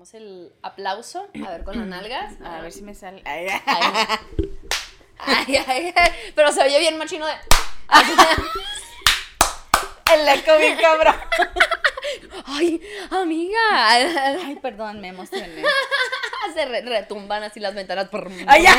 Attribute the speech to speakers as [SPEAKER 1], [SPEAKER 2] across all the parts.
[SPEAKER 1] Hacemos el aplauso, a ver con las nalgas.
[SPEAKER 2] A ver si me sale.
[SPEAKER 1] Ay, ay, ay, ay. Pero se oye bien machino de.
[SPEAKER 2] El eco bien cabrón.
[SPEAKER 1] Ay, amiga.
[SPEAKER 2] Ay, perdón, me emocioné.
[SPEAKER 1] Se re- retumban así las ventanas.
[SPEAKER 2] Ay, ya.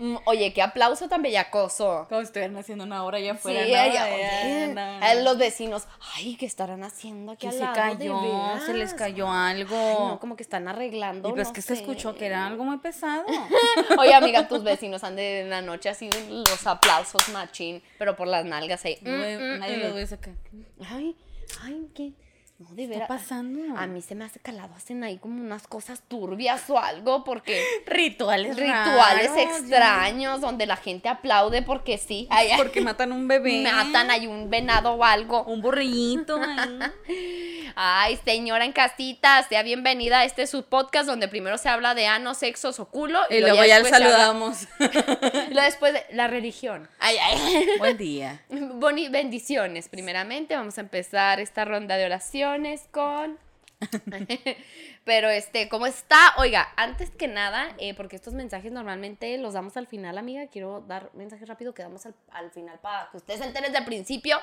[SPEAKER 1] Mm, Oye, qué aplauso tan bellacoso.
[SPEAKER 2] Como si estuvieran haciendo una hora allá
[SPEAKER 1] Sí,
[SPEAKER 2] afuera.
[SPEAKER 1] ay,
[SPEAKER 2] ¿no?
[SPEAKER 1] oye,
[SPEAKER 2] Ay, no, no.
[SPEAKER 1] a los vecinos. Ay, ¿qué estarán haciendo aquí
[SPEAKER 2] Que
[SPEAKER 1] al
[SPEAKER 2] se
[SPEAKER 1] lado?
[SPEAKER 2] cayó,
[SPEAKER 1] De
[SPEAKER 2] se les cayó algo.
[SPEAKER 1] Ay, no, como que están arreglando.
[SPEAKER 2] y pues
[SPEAKER 1] no
[SPEAKER 2] que se
[SPEAKER 1] sé.
[SPEAKER 2] escuchó que era algo muy pesado.
[SPEAKER 1] Oye, amiga, tus vecinos han de en la noche así los aplausos machín, pero por las nalgas ahí. Mm,
[SPEAKER 2] Güey,
[SPEAKER 1] mm,
[SPEAKER 2] Nadie
[SPEAKER 1] mm.
[SPEAKER 2] lo ve acá.
[SPEAKER 1] Ay, ay, ¿qué? No, de
[SPEAKER 2] ¿Qué
[SPEAKER 1] veras.
[SPEAKER 2] está pasando?
[SPEAKER 1] A mí se me hace calado, hacen ahí como unas cosas turbias o algo, porque
[SPEAKER 2] Rituales
[SPEAKER 1] rituales
[SPEAKER 2] raros,
[SPEAKER 1] extraños donde la gente aplaude porque sí. Ay,
[SPEAKER 2] Porque matan un bebé.
[SPEAKER 1] matan ahí un venado o algo.
[SPEAKER 2] Un burrillito. ahí.
[SPEAKER 1] Ay, señora en casita, sea bienvenida a este su podcast donde primero se habla de ano, sexos o culo.
[SPEAKER 2] y luego ya
[SPEAKER 1] habla-
[SPEAKER 2] saludamos.
[SPEAKER 1] y luego después de la religión. Ay, ay.
[SPEAKER 2] Buen día.
[SPEAKER 1] Boni- bendiciones. Primeramente vamos a empezar esta ronda de oraciones con... Pero este, ¿cómo está? Oiga, antes que nada, eh, porque estos mensajes normalmente los damos al final, amiga, quiero dar mensajes rápido que damos al, al final para que ustedes se enteren desde el principio.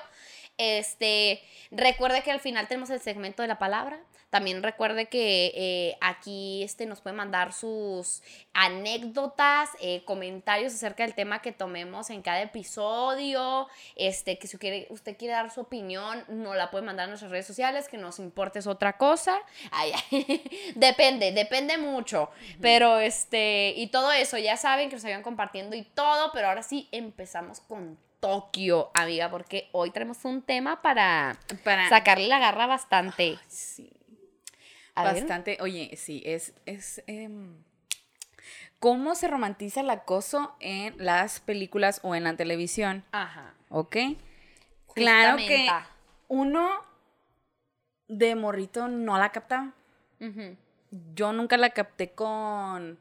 [SPEAKER 1] Este, recuerde que al final tenemos el segmento de la palabra. También recuerde que eh, aquí este, nos puede mandar sus anécdotas, eh, comentarios acerca del tema que tomemos en cada episodio. Este, que si quiere, usted quiere dar su opinión, nos la puede mandar a nuestras redes sociales, que nos importe es otra cosa. Ay, ay, depende, depende mucho. Pero este, y todo eso, ya saben que nos vayan compartiendo y todo, pero ahora sí empezamos con Tokio, amiga, porque hoy tenemos un tema para
[SPEAKER 2] Para.
[SPEAKER 1] sacarle la garra bastante.
[SPEAKER 2] Sí.
[SPEAKER 1] A ver.
[SPEAKER 2] Bastante. Oye, sí, es. es em, ¿Cómo se romantiza el acoso en las películas o en la televisión?
[SPEAKER 1] Ajá.
[SPEAKER 2] ¿Ok? Claro que uno de morrito no la captaba.
[SPEAKER 1] Ujú.
[SPEAKER 2] Yo nunca la capté con.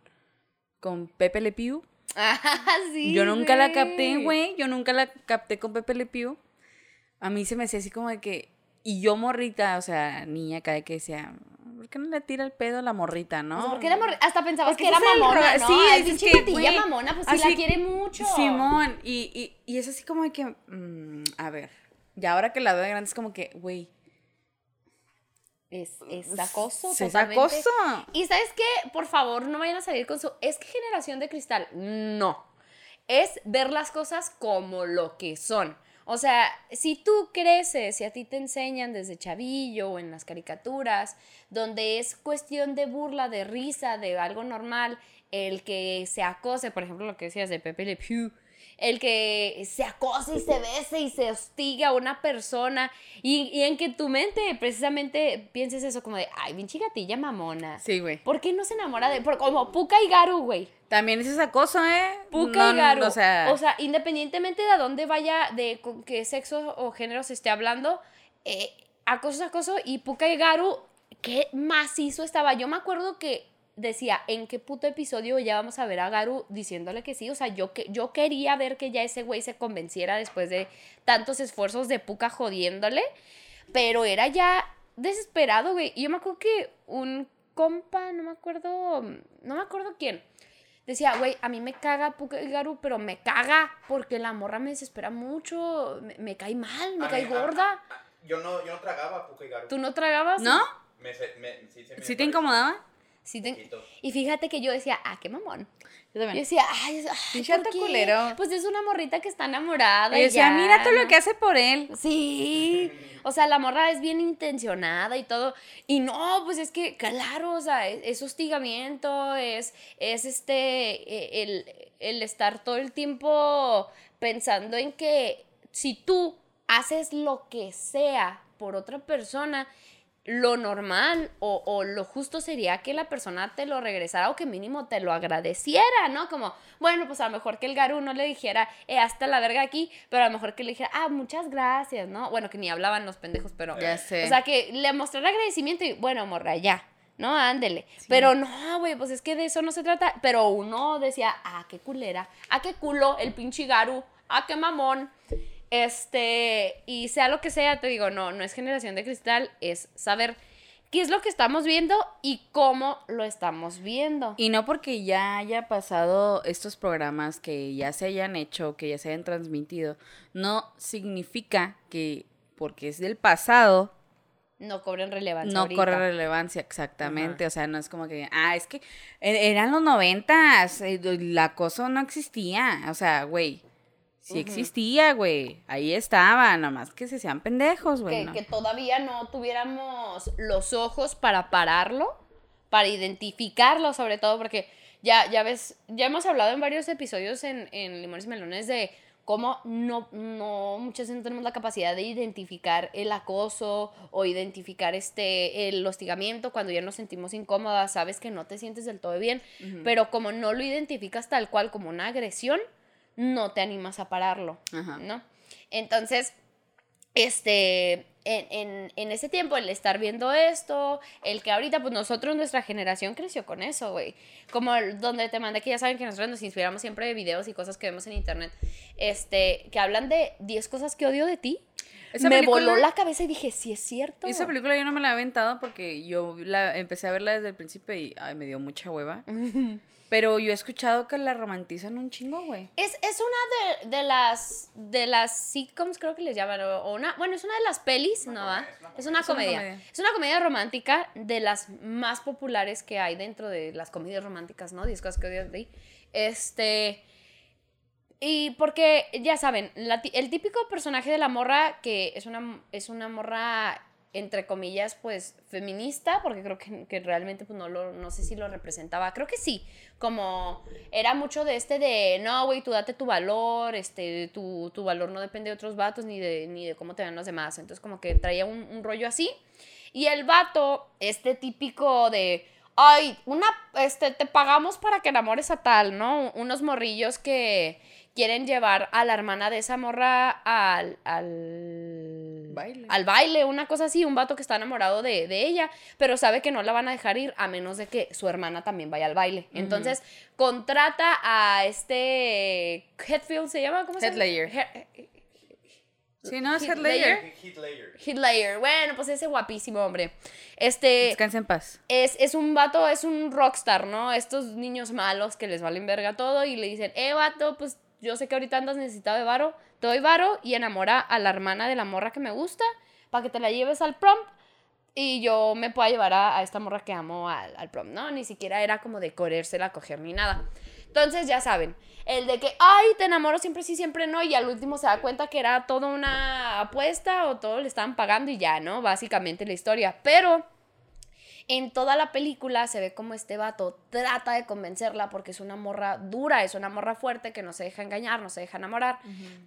[SPEAKER 2] con Pepe Le Pew.
[SPEAKER 1] Ah, sí,
[SPEAKER 2] Yo nunca la capté, güey. Yo nunca la capté con Pepe Le Pew. A mí se me hacía así como de que. Y yo morrita, o sea, niña de que decía. ¿Por qué no le tira el pedo a la morrita, no?
[SPEAKER 1] O sea, ¿por qué era morri- Hasta pensabas
[SPEAKER 2] Porque
[SPEAKER 1] que era
[SPEAKER 2] es el
[SPEAKER 1] mamona,
[SPEAKER 2] sí,
[SPEAKER 1] Ay,
[SPEAKER 2] dices
[SPEAKER 1] pinche
[SPEAKER 2] que,
[SPEAKER 1] mamona, pues sí
[SPEAKER 2] así-
[SPEAKER 1] la quiere mucho.
[SPEAKER 2] Simón, y, y, y es así como de que, mm, a ver, ya ahora que la veo de grande es como que, güey,
[SPEAKER 1] Es, es acoso,
[SPEAKER 2] es
[SPEAKER 1] totalmente.
[SPEAKER 2] acoso.
[SPEAKER 1] Y ¿sabes qué? Por favor, no vayan a salir con su... Es que generación de cristal. No. Es ver las cosas como lo que son. O sea, si tú creces, si a ti te enseñan desde chavillo o en las caricaturas, donde es cuestión de burla, de risa, de algo normal, el que se acose, por ejemplo, lo que decías de Pepe Le Pew, el que se acose y se bese y se hostiga a una persona y, y en que tu mente precisamente pienses eso como de, ay, pinche gatilla mamona.
[SPEAKER 2] Sí, güey.
[SPEAKER 1] ¿Por qué no se enamora de...? Por, como Puka y Garu, güey.
[SPEAKER 2] También es ese acoso, ¿eh?
[SPEAKER 1] Puka
[SPEAKER 2] No,
[SPEAKER 1] y Garu.
[SPEAKER 2] O sea,
[SPEAKER 1] independientemente de a dónde vaya, de con qué sexo o género se esté hablando, eh, acoso es acoso. Y Puka y Garu, qué macizo estaba. Yo me acuerdo que decía, ¿en qué puto episodio ya vamos a ver a Garu diciéndole que sí? O sea, yo, que, yo quería ver que ya ese güey se convenciera después de tantos esfuerzos de Puka jodiéndole. Pero era ya desesperado, güey. Y yo me acuerdo que un compa, no me acuerdo, no me acuerdo quién, decía, güey, a mí me caga Puka y Garu, pero me caga porque la morra me desespera mucho, me, me cae mal, me
[SPEAKER 3] A
[SPEAKER 1] cae
[SPEAKER 3] mí-
[SPEAKER 1] gorda.
[SPEAKER 3] a- yo, no, yo no tragaba Puka y Garu.
[SPEAKER 1] ¿Tú no tragabas?
[SPEAKER 2] ¿no?
[SPEAKER 3] Me, se- me, sí, se me
[SPEAKER 2] ¿Sí te incomodaba?
[SPEAKER 1] Sí te-
[SPEAKER 3] poquito.
[SPEAKER 1] Y fíjate que yo decía, ah, qué mamón.
[SPEAKER 2] Yo
[SPEAKER 1] Yo
[SPEAKER 2] también.
[SPEAKER 1] decía, ay, es- ay,
[SPEAKER 2] Pinche
[SPEAKER 1] ¿por qué?
[SPEAKER 2] culero.
[SPEAKER 1] Pues es una morrita que está enamorada.
[SPEAKER 2] Y decía,
[SPEAKER 1] ya,
[SPEAKER 2] mira todo
[SPEAKER 1] ¿no?
[SPEAKER 2] lo que hace por él.
[SPEAKER 1] Sí, o sea, la morra es bien intencionada y todo. Y no, pues es que, claro, o sea, es, es hostigamiento, es, es este, eh, el, el estar todo el tiempo pensando en que si tú haces lo que sea por otra persona, lo normal o, o lo justo sería que la persona te lo regresara o que mínimo te lo agradeciera, ¿no? Como, bueno, pues a lo mejor que el Garu no le dijera, eh, hasta la verga aquí, pero a lo mejor que le dijera, ah, muchas gracias, ¿no? Bueno, que ni hablaban los pendejos, pero...
[SPEAKER 2] Ya sé.
[SPEAKER 1] O sea, que le mostrara agradecimiento y, bueno, morra, ya, ¿no? Ándele. Pero no, güey, pues es que de eso no se trata. Pero uno decía, ah, qué culera, ah, qué culo, el pinche Garu, ah, qué mamón. Este, y sea lo que sea, te digo, no, no es generación de cristal, es saber qué es lo que estamos viendo y cómo lo estamos viendo.
[SPEAKER 2] Y no porque ya haya pasado estos programas que ya se hayan hecho, que ya se hayan transmitido, no significa que porque es del pasado
[SPEAKER 1] no cobren relevancia.
[SPEAKER 2] No corre relevancia, exactamente. O sea, no es como que, ah, es que e-, eran los noventas, eh, el acoso no existía. O sea, güey, sí existía, güey. Ahí estaba, nomás que se sean pendejos, güey.
[SPEAKER 1] Que, que todavía no tuviéramos los ojos para pararlo, para identificarlo, sobre todo, porque ya, ya ves, ya hemos hablado en varios episodios en, en Limones y Melones de cómo no, no, muchas veces no tenemos la capacidad de identificar el acoso o identificar este, el hostigamiento cuando ya nos sentimos incómodas, sabes que no te sientes del todo bien, pero como no lo identificas tal cual como una agresión, no te animas a pararlo, ¿no? Entonces, este, en, en, ese tiempo, el estar viendo esto, el que ahorita, pues nosotros, nuestra generación creció con eso, güey. Como donde te mandé que ya saben que nosotros nos inspiramos siempre de videos y cosas que vemos en internet, este, que hablan de 10 cosas que odio de ti. me voló la cabeza y dije, sí es cierto.
[SPEAKER 2] Esa película yo no me la he aventado porque yo la empecé a verla desde el principio y ay, me dio mucha hueva. Pero yo he escuchado que la romantizan un chingo, güey.
[SPEAKER 1] Es, es una de, de, las de las sitcoms, creo que les llaman, o una, bueno, es una de las pelis, ¿no? va? Es, una, comedia. Es una comedia romántica de las más populares que hay dentro de las comedias románticas, ¿no? Diez cosas que odio de Este... Y porque, ya saben, el típico personaje de la morra, que es una, es una morra entre comillas, pues feminista, porque creo que, realmente pues no lo, no sé si lo representaba, creo que sí, como era mucho de este de, no, güey, tú date tu valor, este, tu, tu, valor no depende de otros vatos ni de, ni de cómo te ven los demás, entonces como que traía un, rollo así, y el vato, este típico de, ay, una, este, te pagamos para que enamores a tal, ¿no? Unos morrillos que quieren llevar a la hermana de esa morra al baile. Al baile, una cosa así, un vato que está enamorado de, ella, pero sabe que no la van a dejar ir a menos de que su hermana también vaya al baile. Entonces, contrata a este Headfield, ¿se llama? ¿Cómo se llama?
[SPEAKER 2] Headlayer. Sí, ¿no? Es Headlayer.
[SPEAKER 1] Headlayer. Bueno, pues ese guapísimo hombre. Este.
[SPEAKER 2] Descansa en paz.
[SPEAKER 1] Es, es un vato, es un rockstar, ¿no? Estos niños malos que les valen verga todo y le dicen, eh, vato, pues yo sé que ahorita andas necesitado de varo, te doy varo y enamora a la hermana de la morra que me gusta para que te la lleves al prom y yo me pueda llevar a, esta morra que amo al, al, prom, ¿no? Ni siquiera era como de a coger ni nada. Entonces ya saben, el de que, ay, te enamoro siempre sí, siempre no, y al último se da cuenta que era toda una apuesta o todo le estaban pagando y ya, ¿no? Básicamente la historia. Pero en toda la película se ve como este vato trata de convencerla porque es una morra dura, es una morra fuerte que no se deja engañar, no se deja enamorar,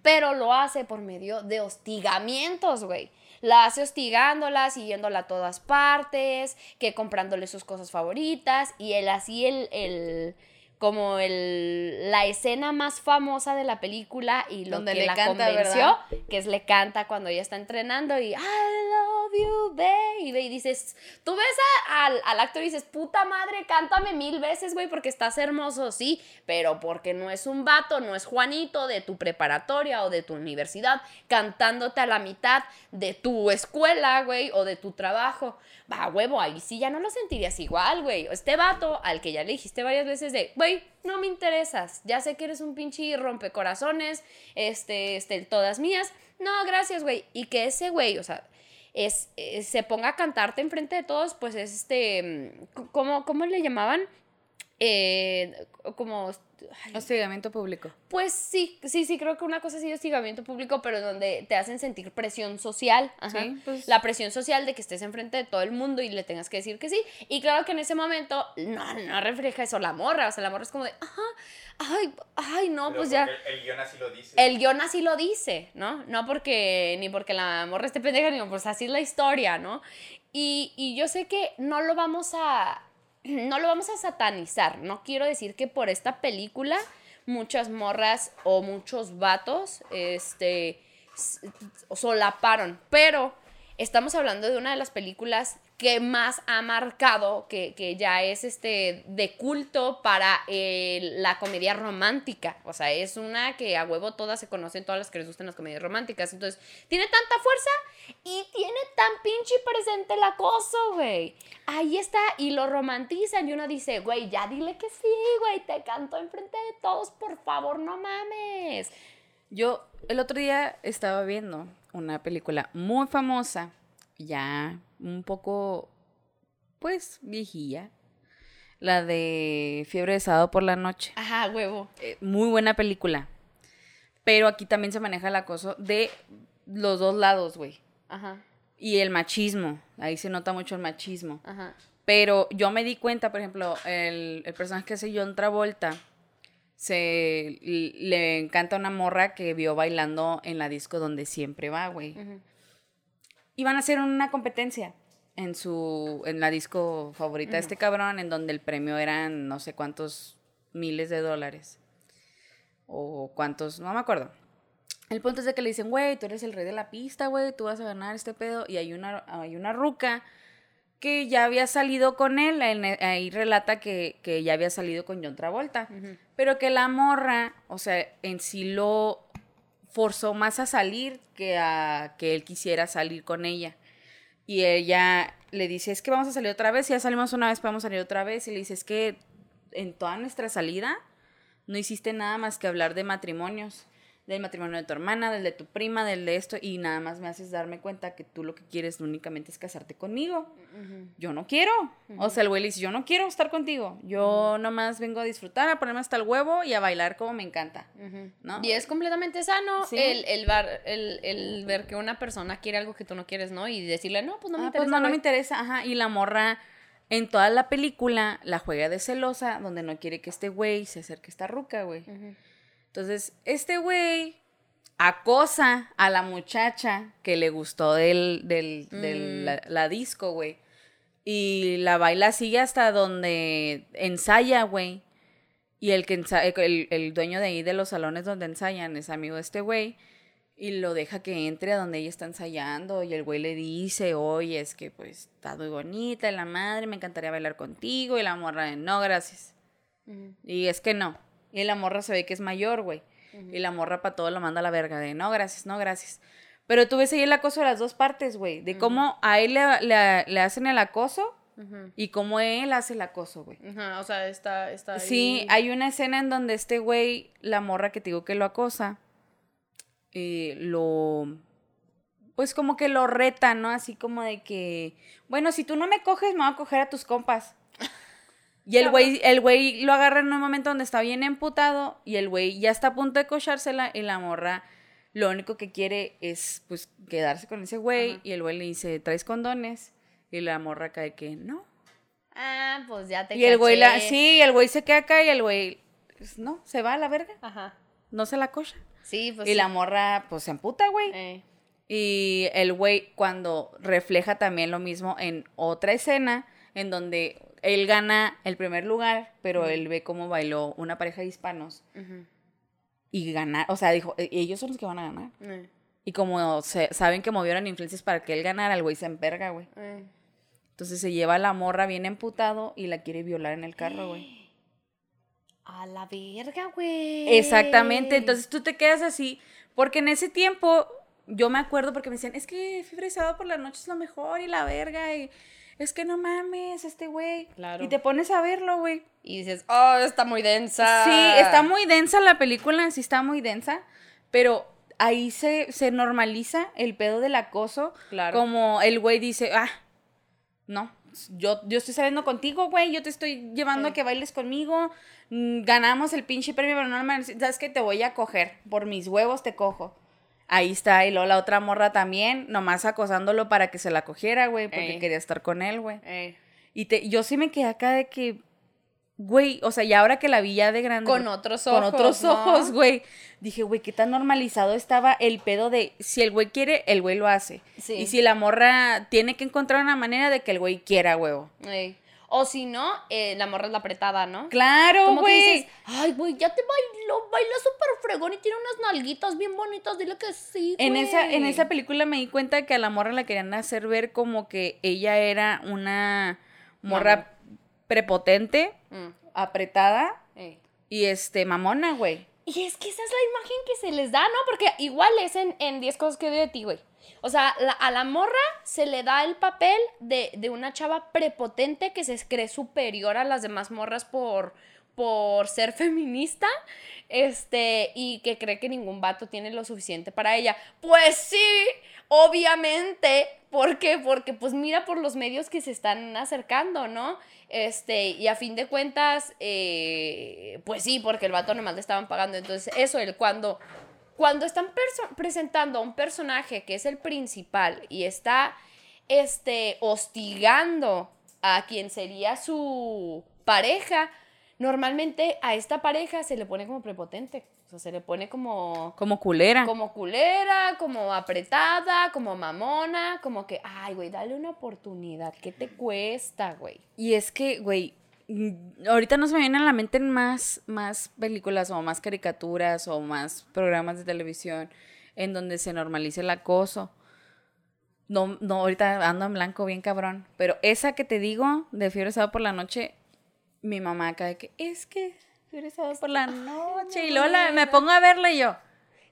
[SPEAKER 1] pero lo hace por medio de hostigamientos, güey. La hace hostigándola, siguiéndola a todas partes, que comprándole sus cosas favoritas y él así el, el como el, la escena más famosa de la película y lo que la convenció, que es le canta cuando ella está entrenando y I love you, baby. Y dices, tú ves al, al, actor y dices, puta madre, cántame mil veces, güey, porque estás hermoso, sí, pero porque no es un vato, no es Juanito de tu preparatoria o de tu universidad cantándote a la mitad de tu escuela, güey, o de tu trabajo. Va, huevo, ahí sí ya no lo sentirías igual, güey. Este vato al que ya le dijiste varias veces de, güey, no me interesas. Ya sé que eres un pinche rompecorazones, este, este, todas mías. No, gracias, güey. Y que ese güey, o sea, es, eh, se ponga a cantarte enfrente de todos, pues es este, mm, ¿cómo, cómo le llamaban? Eh, como
[SPEAKER 2] Hostigamiento público.
[SPEAKER 1] Pues sí, sí, sí, creo que una cosa de hostigamiento público, pero donde te hacen sentir presión social. Pues La presión social de que estés enfrente de todo el mundo y le tengas que decir que sí. Y claro que en ese momento no, no refleja eso la morra. O sea, la morra es como de, ajá, ay, ay, no, pues ya.
[SPEAKER 3] El, guion así lo dice.
[SPEAKER 1] El guion así lo dice, ¿no? No porque, ni porque la morra esté pendeja, ni pues así es la historia, ¿no? Y, y yo sé que no lo vamos a no lo vamos a satanizar. No quiero decir que por esta película muchas morras o muchos vatos este, solaparon. Pero estamos hablando de una de las películas que más ha marcado, que, que ya es este de culto para eh, la comedia romántica. O sea, es una que a huevo todas se conocen, todas las que les gustan las comedias románticas. Entonces, tiene tanta fuerza y tiene tan pinche presente el acoso, güey. Ahí está, y lo romantizan y uno dice, güey, ya dile que sí, güey, te canto enfrente de todos, por favor, no mames.
[SPEAKER 2] Yo el otro día estaba viendo una película muy famosa, ya un poco, pues, viejilla. La de Fiebre de Sábado por la Noche.
[SPEAKER 1] Ajá, huevo.
[SPEAKER 2] Eh, muy buena película. Pero aquí también se maneja el acoso de los dos lados, güey.
[SPEAKER 1] Ajá,
[SPEAKER 2] Y el machismo. Ahí se nota mucho el machismo.
[SPEAKER 1] ajá.
[SPEAKER 2] Pero yo me di cuenta, por ejemplo, el, el personaje que hace John Travolta, se le encanta una morra que vio bailando en la disco donde siempre va, güey.
[SPEAKER 1] ujú.
[SPEAKER 2] Iban a hacer una competencia en su en la disco favorita de este cabrón, en donde el premio eran no sé cuántos miles de dólares. O cuántos, no me acuerdo. El punto es de que le dicen, güey, tú eres el rey de la pista, güey, tú vas a ganar este pedo. Y hay una, hay una ruca que ya había salido con él. en- ahí relata que, que ya había salido con John Travolta. Pero que la morra, o sea, en sí lo forzó más a salir que a que él quisiera salir con ella. Y ella le dice, es que vamos a salir otra vez. Y ya salimos una vez, vamos a salir otra vez. Y le dice, es que en toda nuestra salida no hiciste nada más que hablar de matrimonios. Del matrimonio de tu hermana, del de tu prima, del de esto. Y nada más me haces darme cuenta que tú lo que quieres únicamente es casarte conmigo. Yo no quiero. O sea, el güey le dice, yo no quiero estar contigo. Yo nomás vengo a disfrutar, a ponerme hasta el huevo y a bailar como me encanta. ¿No?
[SPEAKER 1] Y es completamente sano
[SPEAKER 2] Sí.
[SPEAKER 1] el, el, bar- el, el ver que una persona quiere algo que tú no quieres, ¿no? Y decirle, no, pues no me
[SPEAKER 2] Ah,
[SPEAKER 1] interesa.
[SPEAKER 2] pues no, no me
[SPEAKER 1] güey".
[SPEAKER 2] interesa, ajá. Y la morra en toda la película la juega de celosa, donde no quiere que este güey se acerque a esta ruca, güey. Entonces, este güey acosa a la muchacha que le gustó del, del, del-
[SPEAKER 1] Mm.
[SPEAKER 2] la, la disco, güey. Y la baila sigue hasta donde ensaya, güey. Y el que el, el dueño de ahí de los salones donde ensayan es amigo de este güey. Y lo deja que entre a donde ella está ensayando. Y el güey le dice, oye, es que pues está muy bonita y la madre, me encantaría bailar contigo. Y la morra, no, gracias. Y es que no. Y la morra se ve que es mayor, güey. Y la morra para todo lo manda a la verga de no, gracias, no, gracias. Pero tú ves ahí el acoso de las dos partes, güey. De cómo a él le, le- le hacen el acoso y cómo él hace el acoso, güey.
[SPEAKER 1] Ajá, o sea, está, está ahí.
[SPEAKER 2] Sí, hay una escena en donde este güey, la morra que te digo que lo acosa, eh, lo. Pues como que lo reta, ¿no? Así como de que. Bueno, si tú no me coges, me voy a coger a tus compas. Y el güey, el güey lo agarra en un momento donde está bien emputado y el güey ya está a punto de cochársela y la morra lo único que quiere es pues quedarse con ese güey
[SPEAKER 1] Ajá.
[SPEAKER 2] y el güey le dice, ¿traes condones? Y la morra cae que no.
[SPEAKER 1] Ah, pues ya te
[SPEAKER 2] Y el güey la, sí, el güey se queda acá y el güey, pues, no, se va a la verga,
[SPEAKER 1] Ajá.
[SPEAKER 2] no se la cocha.
[SPEAKER 1] Sí, pues
[SPEAKER 2] y
[SPEAKER 1] sí.
[SPEAKER 2] la morra, pues se emputa, güey.
[SPEAKER 1] Eh,
[SPEAKER 2] Y el güey, cuando refleja también lo mismo en otra escena, en donde él gana el primer lugar, pero él ve cómo bailó una pareja de hispanos
[SPEAKER 1] ujú.
[SPEAKER 2] y ganar, o sea, dijo, "E- ellos son los que van a ganar.
[SPEAKER 1] Eh,
[SPEAKER 2] Y como se, saben que movieron influencias para que él ganara, el güey se emperga, güey.
[SPEAKER 1] eh.
[SPEAKER 2] Entonces se lleva a la morra bien emputado y la quiere violar en el carro, güey.
[SPEAKER 1] A la verga, güey.
[SPEAKER 2] Exactamente, entonces tú te quedas así, porque en ese tiempo yo me acuerdo porque me decían, es que sábado por la noche es lo mejor y la verga, y es que no mames, este güey.
[SPEAKER 1] Claro.
[SPEAKER 2] Y te pones a verlo, güey.
[SPEAKER 1] Y dices, oh, está muy densa.
[SPEAKER 2] Sí, está muy densa la película, sí está muy densa, pero ahí se, se normaliza el pedo del acoso,
[SPEAKER 1] Claro.
[SPEAKER 2] como el güey dice, ah, no, yo, yo estoy saliendo contigo, güey, yo te estoy llevando a que bailes conmigo, mm, ganamos el pinche premio, pero no me sabes que te voy a coger, por mis huevos te cojo. Ahí está, y luego la otra morra también, nomás acosándolo para que se la cogiera, güey, porque quería estar con él, güey. Y te, yo sí me quedé acá de que, güey, o sea, ya ahora que la vi ya de grande.
[SPEAKER 1] Con otros ojos.
[SPEAKER 2] Con otros
[SPEAKER 1] ¿no?
[SPEAKER 2] ojos, güey. Dije, güey, qué tan normalizado estaba el pedo de si el güey quiere, el güey lo hace.
[SPEAKER 1] Sí.
[SPEAKER 2] Y si la morra tiene que encontrar una manera de que el güey quiera, huevo.
[SPEAKER 1] Eh. O si no, eh, la morra es la apretada, ¿no?
[SPEAKER 2] Claro,
[SPEAKER 1] Como que
[SPEAKER 2] güey.
[SPEAKER 1] dices, ay, güey, ya te bailó, baila súper fregón y tiene unas nalguitas bien bonitas, dile que sí,
[SPEAKER 2] En esa, en
[SPEAKER 1] güey".
[SPEAKER 2] esa película me di cuenta que a la morra la querían hacer ver como que ella era una morra prepotente,
[SPEAKER 1] Mm,
[SPEAKER 2] apretada
[SPEAKER 1] ey.
[SPEAKER 2] y este mamona, güey.
[SPEAKER 1] Y es que esa es la imagen que se les da, ¿no? Porque igual es en, en 10 cosas que odio de ti, güey. O sea, a la morra se le da el papel de, de una chava prepotente que se cree superior a las demás morras por, por ser feminista, este, y que cree que ningún vato tiene lo suficiente para ella. Pues sí, obviamente. ¿Por qué? Porque pues mira por los medios que se están acercando, ¿no? Este, y a fin de cuentas, eh, pues sí, porque el vato nomás le estaban pagando. Entonces, eso, el cuando, cuando están presentando a un personaje que es el principal y está, este, hostigando a quien sería su pareja, normalmente a esta pareja se le pone como prepotente. O sea, se le pone como
[SPEAKER 2] Como culera.
[SPEAKER 1] como culera, como apretada, como mamona, como que, ay, güey, dale una oportunidad, ¿qué te cuesta, güey?
[SPEAKER 2] Y es que, güey, ahorita no se me vienen a la mente más, más películas o más caricaturas o más programas de televisión en donde se normalice el acoso. No, no, ahorita ando en blanco bien cabrón. Pero esa que te digo, de fiebre sábado por la noche, mi mamá acá de que, es que fiebre sábado por la noche. Y luego la- me pongo a verla y yo,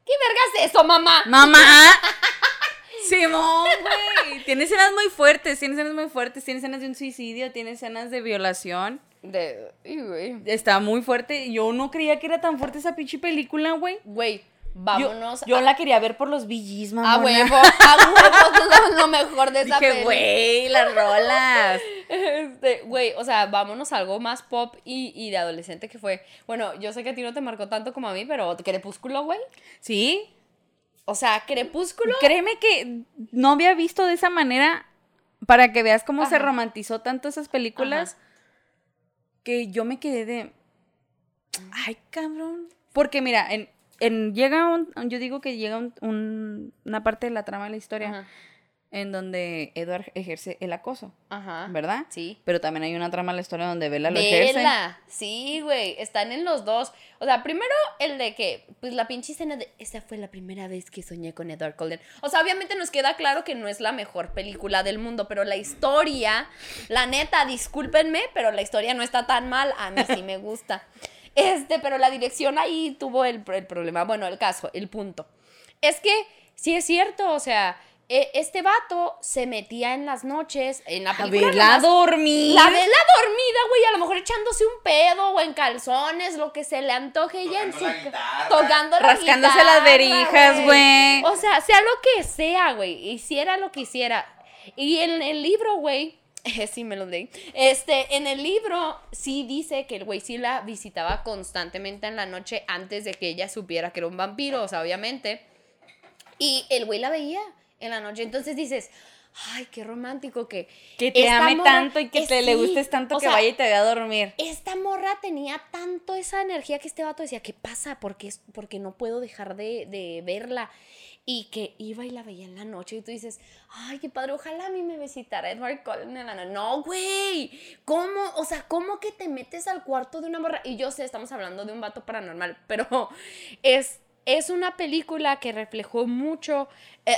[SPEAKER 1] ¿Qué vergas es eso, mamá?
[SPEAKER 2] ¡Mamá! Simón, güey. Tiene escenas muy fuertes, tiene escenas muy fuertes, tiene escenas de un suicidio, tiene escenas de violación.
[SPEAKER 1] De, güey.
[SPEAKER 2] Está muy fuerte. Yo no creía que era tan fuerte esa pinche película, güey.
[SPEAKER 1] Güey, vámonos
[SPEAKER 2] yo
[SPEAKER 1] a,
[SPEAKER 2] la quería ver por los VGs, mamá.
[SPEAKER 1] a huevo, a huevo, eso es lo mejor de esa
[SPEAKER 2] Dije, güey, las rolas.
[SPEAKER 1] Este, güey, o sea, vámonos a algo más pop y, y de adolescente que fue, bueno, yo sé que a ti no te marcó tanto como a mí, pero Crepúsculo, güey.
[SPEAKER 2] Sí.
[SPEAKER 1] O sea, Crepúsculo.
[SPEAKER 2] Créeme que no había visto de esa manera para que veas cómo se romantizó tanto esas películas que yo me quedé de ay, cabrón. Porque mira, en, en llega un yo digo que llega un- un- una parte de la trama de la historia
[SPEAKER 1] Ajá,
[SPEAKER 2] en donde Edward ejerce el acoso,
[SPEAKER 1] ajá.
[SPEAKER 2] ¿verdad?
[SPEAKER 1] Sí.
[SPEAKER 2] Pero también hay una trama en la historia donde Bella lo ejerce.
[SPEAKER 1] Vela, sí, güey, están en los dos. O sea, primero el de que, pues la pinche escena de, esa fue la primera vez que soñé con Edward Cullen. O sea, obviamente nos queda claro que no es la mejor película del mundo, pero la historia, la neta, discúlpenme, pero la historia no está tan mal, a mí sí me gusta. Este, pero la dirección ahí tuvo el, el problema, bueno, el caso, el punto. Es que sí es cierto, o sea, este vato se metía en las noches, en la
[SPEAKER 2] A
[SPEAKER 1] película
[SPEAKER 2] verla
[SPEAKER 1] nomás-
[SPEAKER 2] dormir.
[SPEAKER 1] la vela dormida, güey, a lo mejor echándose un pedo o en calzones, lo que se le antoje ella en su
[SPEAKER 3] Tocando la guitarra.
[SPEAKER 1] tocando la
[SPEAKER 2] Rascándose
[SPEAKER 1] guitarra,
[SPEAKER 2] las verijas, güey.
[SPEAKER 1] O sea, sea lo que sea, güey, hiciera lo que hiciera. Y en el libro, güey, sí me lo leí. Este, en el libro sí dice que el güey sí la visitaba constantemente en la noche antes de que ella supiera que era un vampiro, o sea, obviamente. Y el güey la veía en la noche. Entonces dices, ay, qué romántico que.
[SPEAKER 2] Que te ame
[SPEAKER 1] morra-
[SPEAKER 2] tanto y que te le gustes tanto
[SPEAKER 1] o
[SPEAKER 2] que vaya y te vea a dormir.
[SPEAKER 1] esta morra tenía tanto esa energía que este vato decía, ¿qué pasa? Porque, es, porque no puedo dejar de, de verla. Y que iba y la veía en la noche y tú dices, ay, qué padre, ojalá a mí me visitara Edward Cullen en la noche. No, güey, ¿cómo? O sea, ¿cómo que te metes al cuarto de una morra? Y yo sé, estamos hablando de un vato paranormal, pero es, es una película que reflejó mucho eh,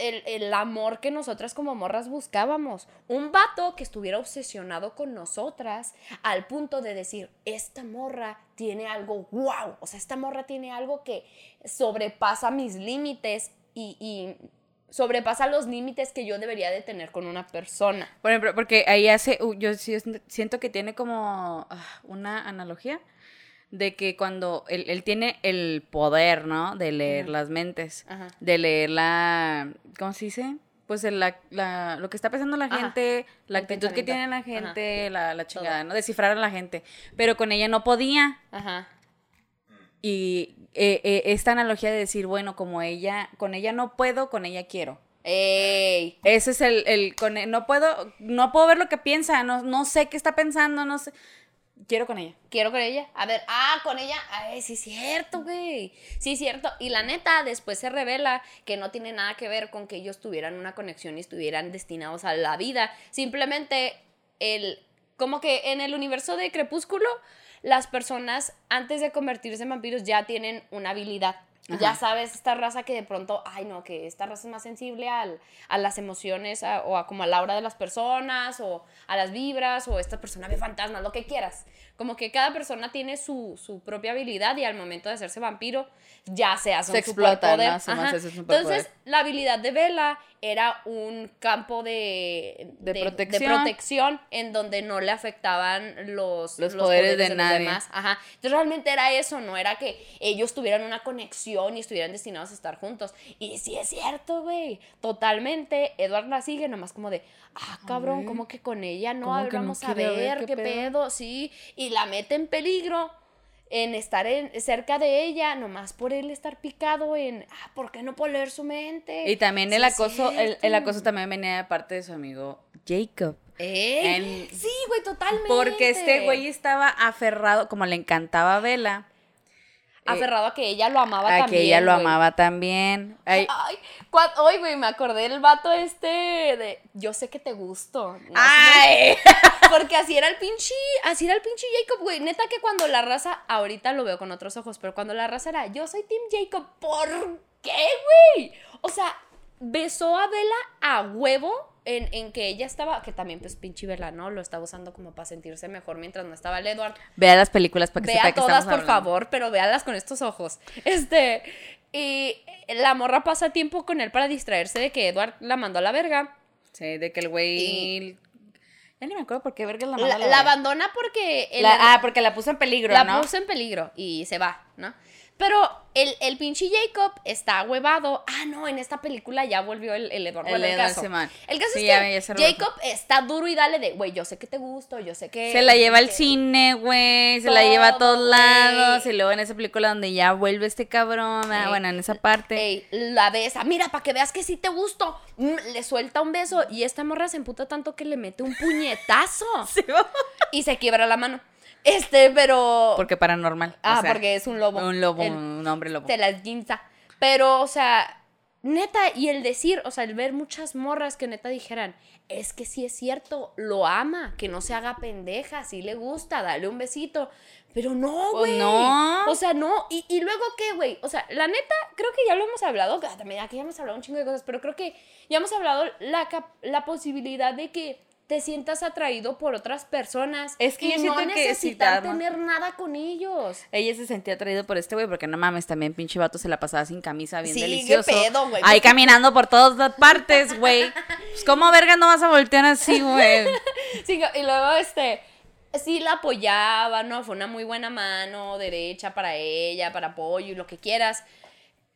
[SPEAKER 1] el, el amor que nosotras como morras buscábamos. Un vato que estuviera obsesionado con nosotras al punto de decir, esta morra tiene algo wow, o sea, esta morra tiene algo que sobrepasa mis límites y, y sobrepasa los límites que yo debería de tener con una persona.
[SPEAKER 2] Por ejemplo, porque ahí hace, uh, yo siento que tiene como ah, una analogía de que cuando él, él tiene el poder, ¿no? De leer las mentes,
[SPEAKER 1] Ajá.
[SPEAKER 2] de leer la, ¿cómo se dice? Pues el- la, la- lo que está pensando la
[SPEAKER 1] Ajá.
[SPEAKER 2] gente, la
[SPEAKER 1] El
[SPEAKER 2] actitud que tiene la gente, la, la chingada,
[SPEAKER 1] Todo.
[SPEAKER 2] ¿no? Descifrar a la gente. Pero con ella no podía.
[SPEAKER 1] Ajá.
[SPEAKER 2] Y eh, eh, esta analogía de decir, bueno, como ella, con ella no puedo, con ella quiero.
[SPEAKER 1] ¡Ey!
[SPEAKER 2] Ese es el, el con e- no puedo, no puedo ver lo que piensa, no, no sé qué está pensando, no sé. Quiero con ella.
[SPEAKER 1] Quiero con ella. A ver, ah, con ella. Ay, sí es cierto, güey. Sí es cierto. Y la neta, después se revela que no tiene nada que ver con que ellos tuvieran una conexión y estuvieran destinados a la vida. Simplemente el como que en el universo de Crepúsculo, las personas antes de convertirse en vampiros ya tienen una habilidad. Ya sabes, esta raza que de pronto, ay no, que esta raza es más sensible al, a las emociones a- o a como a la aura de las personas o a las vibras o esta persona ve fantasmas, lo que quieras. Como que cada persona tiene su, su propia habilidad y al momento de hacerse vampiro ya se hace
[SPEAKER 2] Se
[SPEAKER 1] un
[SPEAKER 2] explota,
[SPEAKER 1] superpoder.
[SPEAKER 2] ¿no? Se hace superpoder.
[SPEAKER 1] Entonces, la habilidad de Bella era un campo de,
[SPEAKER 2] De protección.
[SPEAKER 1] protección en donde no le afectaban los,
[SPEAKER 2] Los poderes de
[SPEAKER 1] los
[SPEAKER 2] nadie.
[SPEAKER 1] demás. Ajá. Entonces realmente era eso, no era que ellos tuvieran una conexión y estuvieran destinados a estar juntos. Y sí es cierto, güey. Totalmente. Edward la sigue nomás como de, ah, cabrón, como que con ella no,
[SPEAKER 2] ¿Cómo
[SPEAKER 1] a ver,
[SPEAKER 2] no
[SPEAKER 1] a qué,
[SPEAKER 2] qué
[SPEAKER 1] pedo?
[SPEAKER 2] pedo?
[SPEAKER 1] sí. Y la mete en peligro en estar en- cerca de ella, nomás por él estar picado en, ah, ¿por qué no poner su mente?
[SPEAKER 2] Y también
[SPEAKER 1] Sí
[SPEAKER 2] el acoso, el, el acoso también venía de parte de su amigo Jacob.
[SPEAKER 1] ¿Eh?
[SPEAKER 2] En-
[SPEAKER 1] Sí, güey, totalmente.
[SPEAKER 2] Porque este güey estaba aferrado, como le encantaba a Vela,
[SPEAKER 1] Aferrado a que ella lo amaba
[SPEAKER 2] a
[SPEAKER 1] también.
[SPEAKER 2] que ella lo amaba también. Ay,
[SPEAKER 1] hoy, güey, me acordé del vato este de yo sé que te gusto. ¿no?
[SPEAKER 2] ¡Ay!
[SPEAKER 1] Porque así era el pinche, así era el pinche Jacob, güey. Neta que cuando la raza, ahorita lo veo con otros ojos, pero cuando la raza era, yo soy Team Jacob, ¿por qué, güey? O sea, besó a Bella a huevo en, en que ella estaba, que también pues pinche Bella, ¿no? Lo estaba usando como para sentirse mejor mientras no estaba el Edward.
[SPEAKER 2] Vea las películas para que sepa
[SPEAKER 1] Vea
[SPEAKER 2] que
[SPEAKER 1] todas,
[SPEAKER 2] estamos
[SPEAKER 1] por
[SPEAKER 2] hablando.
[SPEAKER 1] favor, pero véalas con estos ojos. Este, y la morra pasa tiempo con él para distraerse de que Edward la mandó a la verga.
[SPEAKER 2] Sí, de que el güey... Ya ni me acuerdo por qué verga la
[SPEAKER 1] La,
[SPEAKER 2] manda a
[SPEAKER 1] la
[SPEAKER 2] verga.
[SPEAKER 1] abandona porque el
[SPEAKER 2] La- ah, porque la puso en peligro,
[SPEAKER 1] la
[SPEAKER 2] ¿no?
[SPEAKER 1] puso en peligro y se va, ¿no? Pero el, el pinche Jacob está huevado. Ah, no, en esta película ya volvió el, el Edward.
[SPEAKER 2] El
[SPEAKER 1] el caso. El caso
[SPEAKER 2] Sí,
[SPEAKER 1] es que. Jacob está duro y dale de, güey, yo sé que te gusto, yo sé que...
[SPEAKER 2] Se la lleva al cine, güey. Se la lleva a todos
[SPEAKER 1] Todo,
[SPEAKER 2] lados. Y luego en esa película donde ya vuelve este cabrón. ah,
[SPEAKER 1] Ey,
[SPEAKER 2] bueno, en esa parte.
[SPEAKER 1] Ey, la besa. Mira, para que veas que sí te gusto. Mm, le suelta un beso y esta morra se emputa tanto que le mete un puñetazo y se quiebra la mano. Este, pero...
[SPEAKER 2] Porque paranormal.
[SPEAKER 1] Ah,
[SPEAKER 2] o sea,
[SPEAKER 1] porque es un lobo.
[SPEAKER 2] Un lobo,
[SPEAKER 1] El-
[SPEAKER 2] un hombre lobo.
[SPEAKER 1] te las guinza. Pero, o sea, neta, y el decir, o sea, el ver muchas morras que neta dijeran, es que sí es cierto, lo ama, que no se haga pendeja, sí le gusta, dale un besito. Pero no,
[SPEAKER 2] Pues
[SPEAKER 1] güey.
[SPEAKER 2] no.
[SPEAKER 1] O sea, no. Y, y luego, ¿qué, güey? O sea, la neta, creo que ya lo hemos hablado. que También aquí ya hemos hablado un chingo de cosas, pero creo que ya hemos hablado la, la posibilidad de que te sientas atraído por otras personas.
[SPEAKER 2] Es que
[SPEAKER 1] y
[SPEAKER 2] yo siento
[SPEAKER 1] no
[SPEAKER 2] que
[SPEAKER 1] tener nada con ellos.
[SPEAKER 2] Ella se sentía atraído por este güey porque no mames, también pinche vato se la pasaba sin camisa, bien
[SPEAKER 1] Sí, qué
[SPEAKER 2] delicioso.
[SPEAKER 1] pedo, güey.
[SPEAKER 2] Ahí caminando por todas las partes, güey. Pues cómo verga no vas a voltear así, güey.
[SPEAKER 1] Sí, y luego, este, sí la apoyaba, ¿no? Fue una muy buena mano derecha para ella, para apoyo y lo que quieras.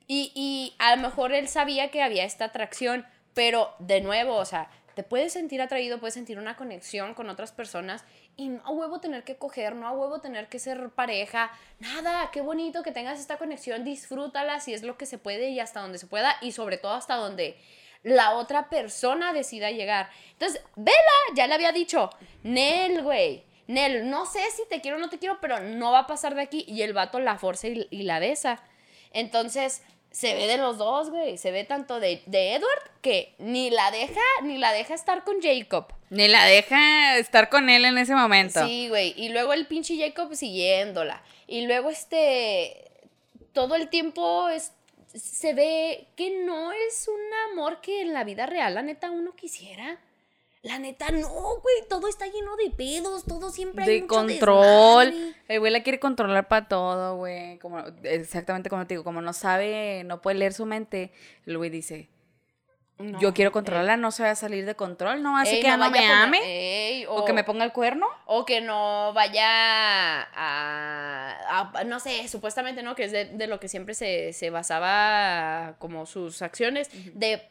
[SPEAKER 1] Y, y a lo mejor él sabía que había esta atracción, pero de nuevo, o sea, te puedes sentir atraído, puedes sentir una conexión con otras personas y no a huevo tener que coger, no a huevo tener que ser pareja, nada, qué bonito que tengas esta conexión, disfrútala si es lo que se puede y hasta donde se pueda y sobre todo hasta donde la otra persona decida llegar. Entonces, Vela ya le había dicho, Nel, güey, Nel, no sé si te quiero o no te quiero, pero no va a pasar de aquí. Y el vato la forza y, y la besa. Entonces, se ve de los dos, güey. Se ve tanto de, de Edward que ni la deja, ni la deja estar con Jacob.
[SPEAKER 2] Ni la deja estar con él en ese momento.
[SPEAKER 1] Sí, güey. Y luego el pinche Jacob siguiéndola. Y luego este. Todo el tiempo es, se ve que no es un amor que en la vida real, la neta, uno quisiera. La neta, no, güey. Todo está lleno de pedos. Todo siempre hay
[SPEAKER 2] de
[SPEAKER 1] mucho
[SPEAKER 2] control.
[SPEAKER 1] desmadre.
[SPEAKER 2] El güey la quiere controlar para todo, güey. Como, exactamente como te digo, como no sabe, no puede leer su mente, el güey dice,
[SPEAKER 1] No,
[SPEAKER 2] yo quiero controlarla, no se va a salir de control, no
[SPEAKER 1] ey,
[SPEAKER 2] que no me
[SPEAKER 1] poner-
[SPEAKER 2] ame.
[SPEAKER 1] ey,
[SPEAKER 2] o que me ponga el cuerno.
[SPEAKER 1] O que no vaya a, a- no sé, supuestamente, ¿no? Que es de, de lo que siempre se, se basaba como sus acciones, de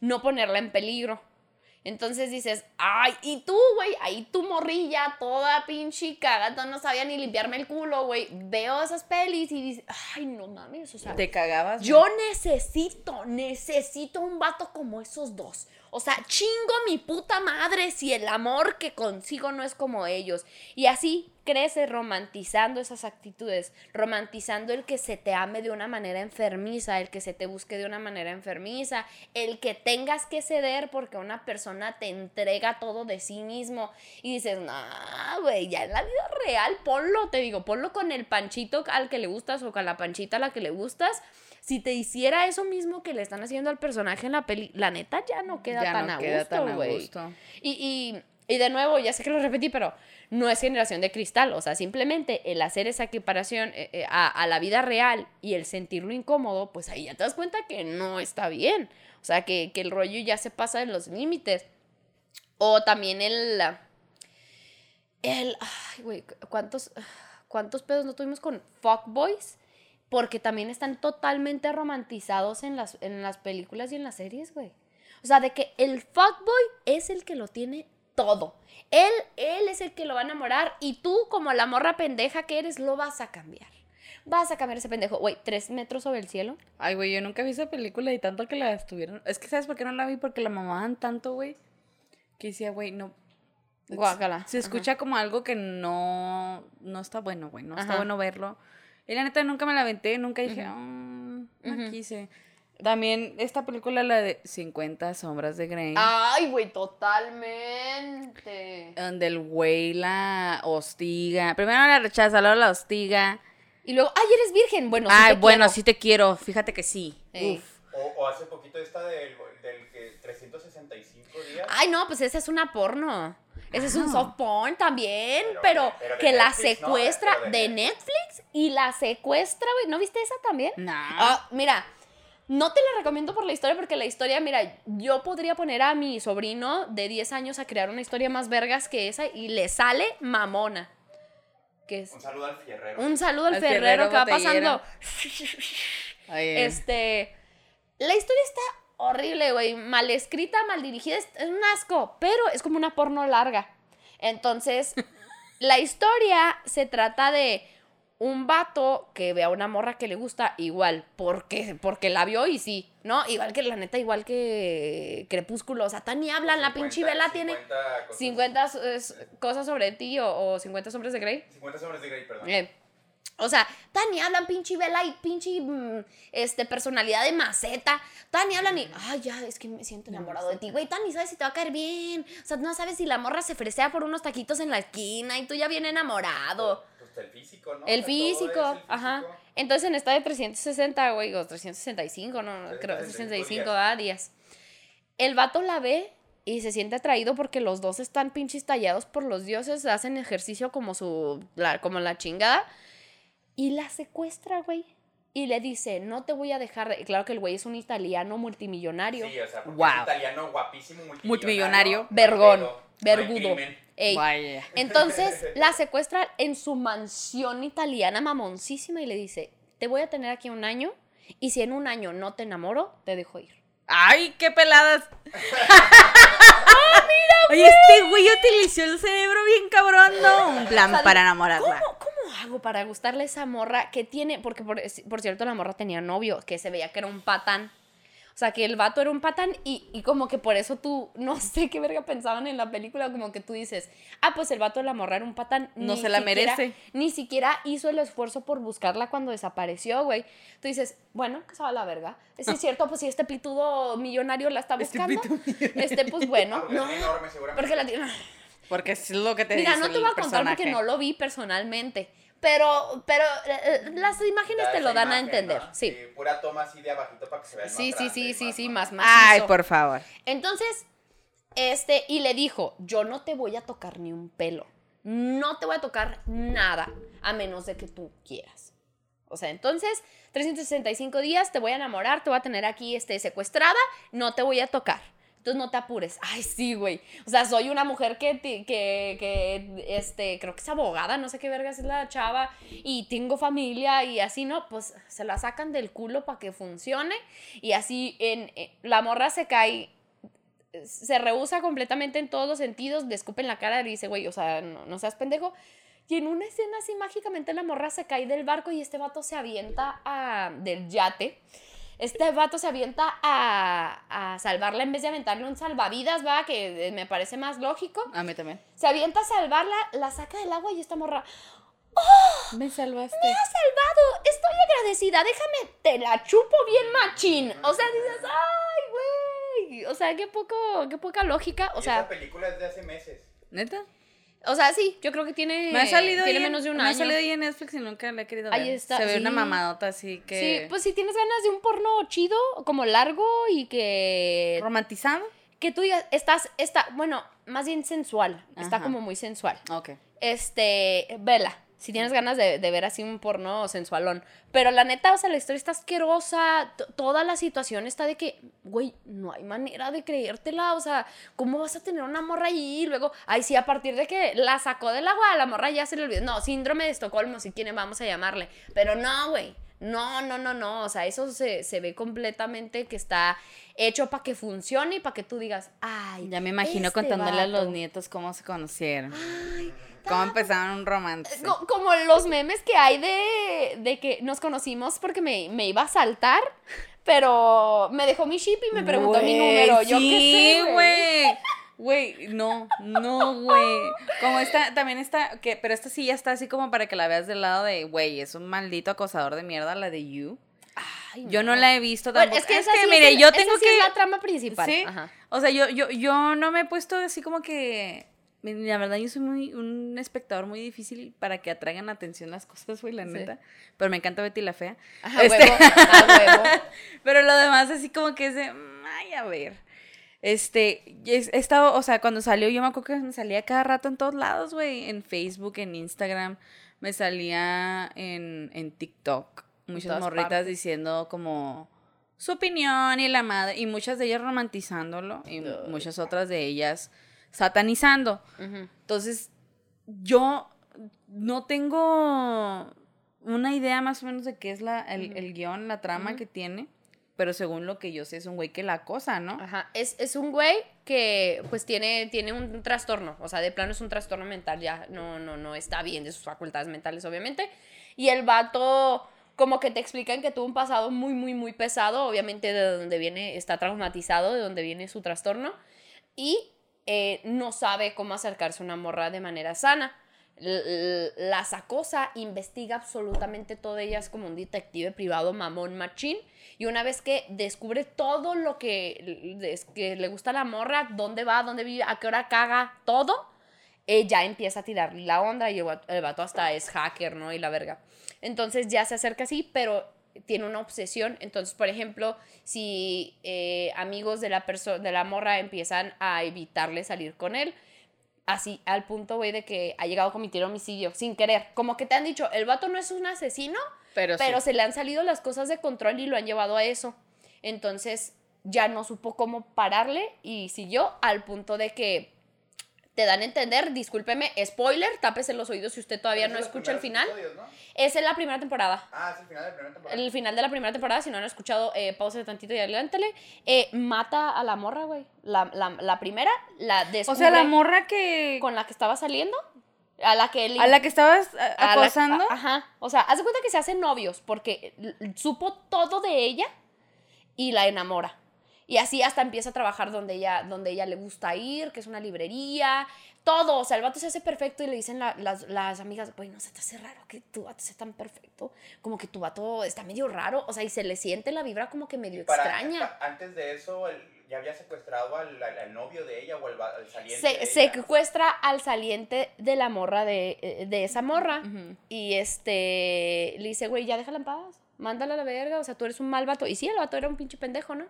[SPEAKER 1] no ponerla en peligro. Entonces dices, ay, y tú, güey, ahí tu morrilla, toda pinche cagada, no sabía ni limpiarme el culo, güey. Veo esas pelis y dices, ay, no mames, o sea,
[SPEAKER 2] Te cagabas.
[SPEAKER 1] yo necesito, necesito un vato como esos dos. O sea, chingo mi puta madre si el amor que consigo no es como ellos. Y así crece romantizando esas actitudes, romantizando el que se te ame de una manera enfermiza, el que se te busque de una manera enfermiza, el que tengas que ceder porque una persona te entrega todo de sí mismo y dices, no, güey, ya en la vida real, ponlo, te digo, ponlo con el panchito al que le gustas o con la panchita a la que le gustas. Si te hiciera eso mismo que le están haciendo al personaje en la peli, la neta ya no queda
[SPEAKER 2] Ya
[SPEAKER 1] tan
[SPEAKER 2] no
[SPEAKER 1] a
[SPEAKER 2] queda
[SPEAKER 1] gusto, güey. y, y de nuevo, ya sé que lo repetí, pero no es generación de cristal. O sea, simplemente el hacer esa equiparación eh, eh, a, a la vida real y el sentirlo incómodo, pues ahí ya te das cuenta que no está bien. O sea, que, que el rollo ya se pasa de los límites. O también el... El... Ay, güey, ¿cuántos, ¿cuántos pedos no tuvimos con fuckboys? Porque también están totalmente romantizados en las, en las películas y en las series, güey. O sea, de que el fuckboy es el que lo tiene todo. Él, él es el que lo va a enamorar y tú, como la morra pendeja que eres, lo vas a cambiar. Vas a cambiar ese pendejo. Güey, tres metros sobre el cielo.
[SPEAKER 2] Ay, güey, yo nunca vi esa película y tanto que la estuvieron. Es que, ¿sabes por qué no la vi? Porque la mamaban tanto, güey. Que decía, güey, no.
[SPEAKER 1] Guácala.
[SPEAKER 2] Se escucha como algo que no, no está bueno, güey. No está
[SPEAKER 1] Ajá.
[SPEAKER 2] bueno verlo. Y la neta nunca me la aventé, nunca dije,
[SPEAKER 1] Ujú.
[SPEAKER 2] "Ah, no
[SPEAKER 1] Ujú.
[SPEAKER 2] quise. También esta película, la de 50 sombras de Grey.
[SPEAKER 1] Ay, güey, totalmente.
[SPEAKER 2] Donde el güey la hostiga. Primero la rechaza, luego la hostiga.
[SPEAKER 1] Y luego, ay, eres virgen. Bueno, sí
[SPEAKER 2] Ay,
[SPEAKER 1] te
[SPEAKER 2] bueno,
[SPEAKER 1] quiero.
[SPEAKER 2] sí te quiero. Fíjate que sí. Uf.
[SPEAKER 3] O, o hace poquito esta del, del que 365 días.
[SPEAKER 1] Ay, no, pues esa es una porno. Ese es un
[SPEAKER 2] Ah.
[SPEAKER 1] soft porn también,
[SPEAKER 3] Pero-
[SPEAKER 1] pero,
[SPEAKER 3] pero de
[SPEAKER 1] que la
[SPEAKER 3] Netflix,
[SPEAKER 1] secuestra de,
[SPEAKER 3] de
[SPEAKER 1] Netflix y la secuestra, güey. ¿No viste esa también?
[SPEAKER 2] No.
[SPEAKER 1] Ah, mira, no te la recomiendo por la historia porque la historia, mira, yo podría poner a mi sobrino de 10 años a crear una historia más vergas que esa y le sale mamona. Que es
[SPEAKER 3] Un saludo al fierrero.
[SPEAKER 1] un saludo al,
[SPEAKER 2] Al
[SPEAKER 1] ferrero,
[SPEAKER 2] ferrero
[SPEAKER 1] que va pasando.
[SPEAKER 2] Ay,
[SPEAKER 1] Este. La historia está horrible, güey. Mal escrita, mal dirigida. Es, es un asco. Pero es como una porno larga. Entonces, la historia se trata de un vato que ve a una morra que le gusta igual. Porque, porque la vio y sí. ¿No? Igual que la neta, igual que Crepúsculo. O sea, tan ni hablan. La pinche vela tiene
[SPEAKER 3] 50 cosas-
[SPEAKER 1] 50 s- cosas sobre ti o, o 50 sombras de Grey.
[SPEAKER 3] 50 sombras de Grey, perdón.
[SPEAKER 1] Eh, o sea, Tani hablan pinche vela y pinche mm, este, personalidad de maceta. Tani hablan y, ay, ya, es que me siento enamorado de ti, güey. Tani, ¿sabes si te va a caer bien? O sea, no sabes si la morra se fresea por unos taquitos en la esquina y tú ya bien enamorado.
[SPEAKER 3] Pues el físico, ¿no?
[SPEAKER 1] El físico,
[SPEAKER 3] el
[SPEAKER 1] ajá.
[SPEAKER 3] físico.
[SPEAKER 1] Entonces en esta de 360, güey, o 365, no, no, creo,
[SPEAKER 3] 365
[SPEAKER 1] 365 ah, días. El vato la ve y se siente atraído porque los dos están pinches tallados por los dioses, hacen ejercicio como su, la, como la chingada. Y la secuestra, güey. Y le dice, no te voy a dejar. de-". Claro que el güey es un italiano multimillonario.
[SPEAKER 3] Sí, o sea, porque
[SPEAKER 2] Wow.
[SPEAKER 3] es italiano guapísimo, multimillonario.
[SPEAKER 2] Multimillonario.
[SPEAKER 1] Vergón,
[SPEAKER 3] no
[SPEAKER 1] vergudo.
[SPEAKER 3] crimen.
[SPEAKER 1] Ey.
[SPEAKER 2] Vaya.
[SPEAKER 1] Entonces la secuestra en su mansión italiana mamoncísima y le dice, te voy a tener aquí un año y si en un año no te enamoro, te dejo ir.
[SPEAKER 2] ¡Ay, qué peladas! ¡Ah, mira, Oye, este güey utilizó el cerebro bien cabrón, ¿no? Un plan
[SPEAKER 1] O sea,
[SPEAKER 2] para enamorarla.
[SPEAKER 1] ¿Cómo, cómo hago para gustarle a esa morra que tiene, porque por, por cierto la morra tenía novio, que se veía que era un patán. O sea, que el vato era un patán y, y como que por eso tú, no sé qué verga pensaban en la película, como que tú dices, ah, pues el vato de la morra era un patán.
[SPEAKER 2] No
[SPEAKER 1] Ni
[SPEAKER 2] se la
[SPEAKER 1] siquiera-
[SPEAKER 2] merece.
[SPEAKER 1] Ni siquiera hizo el esfuerzo por buscarla cuando desapareció, güey. Tú dices, bueno, que se va a la verga. Es cierto, pues si este pitudo millonario la está
[SPEAKER 2] Este
[SPEAKER 1] buscando,
[SPEAKER 2] pitudo
[SPEAKER 1] este, pues bueno,
[SPEAKER 3] Porque
[SPEAKER 1] no.
[SPEAKER 3] es enorme, seguramente.
[SPEAKER 1] Porque la tiene...
[SPEAKER 2] Porque es lo que te
[SPEAKER 1] Mira,
[SPEAKER 2] dice
[SPEAKER 1] no te voy a contar porque no lo vi personalmente. Pero, pero eh, eh, las imágenes
[SPEAKER 3] Da
[SPEAKER 1] te lo dan a entender.
[SPEAKER 3] ¿no?
[SPEAKER 1] Sí.
[SPEAKER 3] Pura toma así de abajito para que se vea más
[SPEAKER 1] Sí, sí,
[SPEAKER 3] grande,
[SPEAKER 1] sí, sí, sí,
[SPEAKER 3] más-
[SPEAKER 1] más, más.
[SPEAKER 2] Ay, por favor.
[SPEAKER 1] Entonces, este, y le dijo, yo no te voy a tocar ni un pelo. No te voy a tocar nada, a menos de que tú quieras. O sea, entonces, 365 días, te voy a enamorar, te voy a tener aquí este, secuestrada, no te voy a tocar. Entonces no te apures. Ay, sí, güey. O sea, soy una mujer que, que, que, este, creo que es abogada, no sé qué vergas es la chava, y tengo familia y así, ¿no? Pues se la sacan del culo para que funcione. Y así, en, en- la morra se cae se rehúsa completamente en todos los sentidos, le escupe en la cara y le dice, güey, o sea, no, no seas pendejo. Y en una escena así mágicamente la morra se cae del barco y este vato se avienta a- del yate. Este vato se avienta a, a salvarla en vez de aventarle un salvavidas, va, que eh, me parece más lógico.
[SPEAKER 2] A mí también.
[SPEAKER 1] Se avienta a salvarla, la saca del agua y esta morra,
[SPEAKER 2] Me salvaste.
[SPEAKER 1] me has salvado, estoy agradecida, déjame, te la chupo bien machín. O sea, dices, ay, güey. O sea, qué poco, qué poca lógica. O
[SPEAKER 3] Y
[SPEAKER 1] sea,
[SPEAKER 3] esa película es de hace meses.
[SPEAKER 2] ¿Neta?
[SPEAKER 1] O sea, sí, yo creo que tiene,
[SPEAKER 2] Me ha salido
[SPEAKER 1] tiene menos de un
[SPEAKER 2] me ha
[SPEAKER 1] año.
[SPEAKER 2] salido ahí en Netflix y nunca la he querido ver.
[SPEAKER 1] Ahí está,
[SPEAKER 2] Se ve una mamadota así que...
[SPEAKER 1] Sí, pues si tienes ganas de un porno chido, como largo y que
[SPEAKER 2] ¿Romantizado?
[SPEAKER 1] que tú digas, estás, está, bueno, más bien sensual, está como muy sensual.
[SPEAKER 2] Ok.
[SPEAKER 1] Este, vela, si tienes ganas de, de ver así un porno sensualón. Pero la neta, o sea, la historia está asquerosa, toda la situación está de que, güey, no hay manera de creértela, o sea, ¿cómo vas a tener una morra allí? Y luego, ay, sí, a partir de que la sacó del agua, la morra ya se le olvidó. No, síndrome de Estocolmo, si quieren, vamos a llamarle. Pero no, güey. No, no, no, no. O sea, eso se, se ve completamente que está hecho para que funcione y para que tú digas, ay.
[SPEAKER 2] Ya me imagino
[SPEAKER 1] este
[SPEAKER 2] contándole a los
[SPEAKER 1] vato".
[SPEAKER 2] nietos cómo se conocieron.
[SPEAKER 1] Ay,
[SPEAKER 2] Cómo empezaron un romance.
[SPEAKER 1] Co- como los memes que hay de, de que nos conocimos porque me, me iba a saltar, pero me dejó mi chip y me preguntó mi número. Yo
[SPEAKER 2] sí,
[SPEAKER 1] qué sé, güey.
[SPEAKER 2] güey. No, no, güey. Como esta, también está, que, pero esta sí ya está así como para que la veas del lado de, güey, es un maldito acosador de mierda, la de You.
[SPEAKER 1] Ay,
[SPEAKER 2] Yo no la he visto
[SPEAKER 1] Bueno,
[SPEAKER 2] tampoco.
[SPEAKER 1] es que, esa sí es
[SPEAKER 2] mire,
[SPEAKER 1] el-
[SPEAKER 2] yo
[SPEAKER 1] esa
[SPEAKER 2] tengo
[SPEAKER 1] sí
[SPEAKER 2] que...
[SPEAKER 1] es la trama principal.
[SPEAKER 2] Sí.
[SPEAKER 1] Ajá.
[SPEAKER 2] O sea, yo, yo, yo no me he puesto así como que. La verdad, yo soy muy, un espectador muy difícil para que atraigan atención las cosas, güey, la
[SPEAKER 1] Sí.
[SPEAKER 2] neta. Pero me encanta Betty la Fea.
[SPEAKER 1] Ajá,
[SPEAKER 2] Este-
[SPEAKER 1] huevo, huevo.
[SPEAKER 2] Pero lo demás, así como que es de. Ay, a ver. Este, he estado, o sea, cuando salió, yo me acuerdo que me salía cada rato en todos lados, güey. En Facebook, en Instagram, me salía en, en TikTok. Muchas
[SPEAKER 1] todas
[SPEAKER 2] morritas
[SPEAKER 1] partes.
[SPEAKER 2] diciendo como su opinión y la madre. Y muchas de ellas romantizándolo. Y muchas otras de ellas satanizando.
[SPEAKER 1] Ujú.
[SPEAKER 2] Entonces, yo no tengo una idea más o menos de qué es la, el,
[SPEAKER 1] Ujú.
[SPEAKER 2] el guion, la trama
[SPEAKER 1] Ujú.
[SPEAKER 2] que tiene. Pero según lo que yo sé, es un güey que la acosa, ¿no?
[SPEAKER 1] Ajá, es, es un güey que pues tiene, tiene un trastorno, o sea, de plano es un trastorno mental, ya no, no, no está bien de sus facultades mentales, obviamente. Y el vato, como que te explican que tuvo un pasado muy, muy, muy pesado, obviamente de donde viene, está traumatizado, de donde viene su trastorno, y eh, no sabe cómo acercarse a una morra de manera sana. L- las acosa, investiga absolutamente todo ella, es como un detective privado mamón machín. Y una vez que descubre todo lo que, que le gusta a la morra, dónde va, dónde vive, a qué hora caga, todo, ella empieza a tirarle la onda y el vato, el vato hasta es hacker, ¿no? Y la verga. Entonces ya se acerca así, pero tiene una obsesión. Entonces, por ejemplo, si eh, amigos de la, de la morra empiezan a evitarle salir con él, así al punto, güey, de que ha llegado a cometer homicidio sin querer. Como que te han dicho, el vato no es un asesino,
[SPEAKER 2] Pero,
[SPEAKER 1] pero
[SPEAKER 2] sí.
[SPEAKER 1] se le han salido las cosas de control y lo han llevado a eso. Entonces ya no supo cómo pararle y siguió al punto de que te dan a entender, discúlpeme, spoiler, tápese los oídos si usted todavía no escucha el final.
[SPEAKER 3] primeros episodios, ¿no?
[SPEAKER 1] Es en la primera temporada.
[SPEAKER 3] Ah, es el final de la primera temporada.
[SPEAKER 1] El final de la primera temporada, si no han escuchado, eh, pausa tantito y adelántale. Eh, mata a la morra, güey. La, la, la primera, la descubre
[SPEAKER 2] O sea, la morra que...
[SPEAKER 1] con la que estaba saliendo, a la que él
[SPEAKER 2] A la que estabas
[SPEAKER 1] la-
[SPEAKER 2] acosando.
[SPEAKER 1] a- ajá. O sea, haz de cuenta que se hacen novios porque supo todo de ella y la enamora. Y así hasta empieza a trabajar donde ella, donde ella le gusta ir, que es una librería, todo. O sea, el vato se hace perfecto y le dicen la- las, las amigas, güey, no se te hace raro que tu vato sea tan perfecto. Como que tu vato está medio raro. O sea, y se le siente la vibra como que medio
[SPEAKER 3] Para-
[SPEAKER 1] extraña.
[SPEAKER 3] Antes de eso, el- ya había secuestrado al, al- al novio de ella o al, al saliente.
[SPEAKER 1] Se
[SPEAKER 3] de ella.
[SPEAKER 1] secuestra al saliente de la morra, de, eh, de esa morra. Y este, le dice, güey, ya déjala en paz, mándala a la verga, o sea, tú eres un mal vato. Y sí, el vato era un pinche pendejo, ¿no?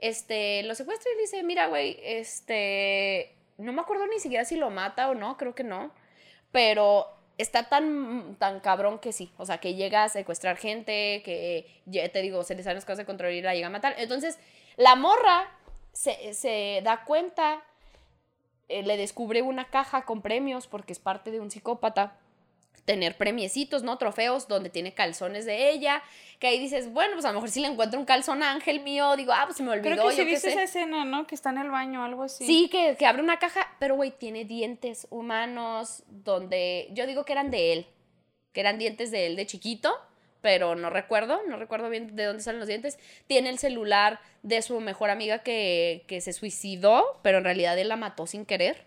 [SPEAKER 1] Este, lo secuestra y dice, mira, güey, este, no me acuerdo ni siquiera si lo mata o no, creo que no, pero está tan, tan cabrón que sí, o sea, que llega a secuestrar gente, que, ya te digo, se le salen las cosas de control y la llega a matar. Entonces, la morra se, se da cuenta, eh, le descubre una caja con premios porque es parte de un psicópata tener premiecitos, ¿no? Trofeos donde tiene calzones de ella, que ahí dices, bueno, pues a lo mejor si le encuentro un calzón ángel mío, digo, ah, pues se me olvidó,
[SPEAKER 2] Creo que
[SPEAKER 1] yo qué
[SPEAKER 2] viste
[SPEAKER 1] sé.
[SPEAKER 2] esa escena, ¿no? Que está en el baño o algo así.
[SPEAKER 1] Sí, que, que abre una caja, pero güey, tiene dientes humanos donde yo digo que eran de él, que eran dientes de él de chiquito, pero no recuerdo, no recuerdo bien de dónde salen los dientes. Tiene el celular de su mejor amiga que, que se suicidó, pero en realidad él la mató sin querer.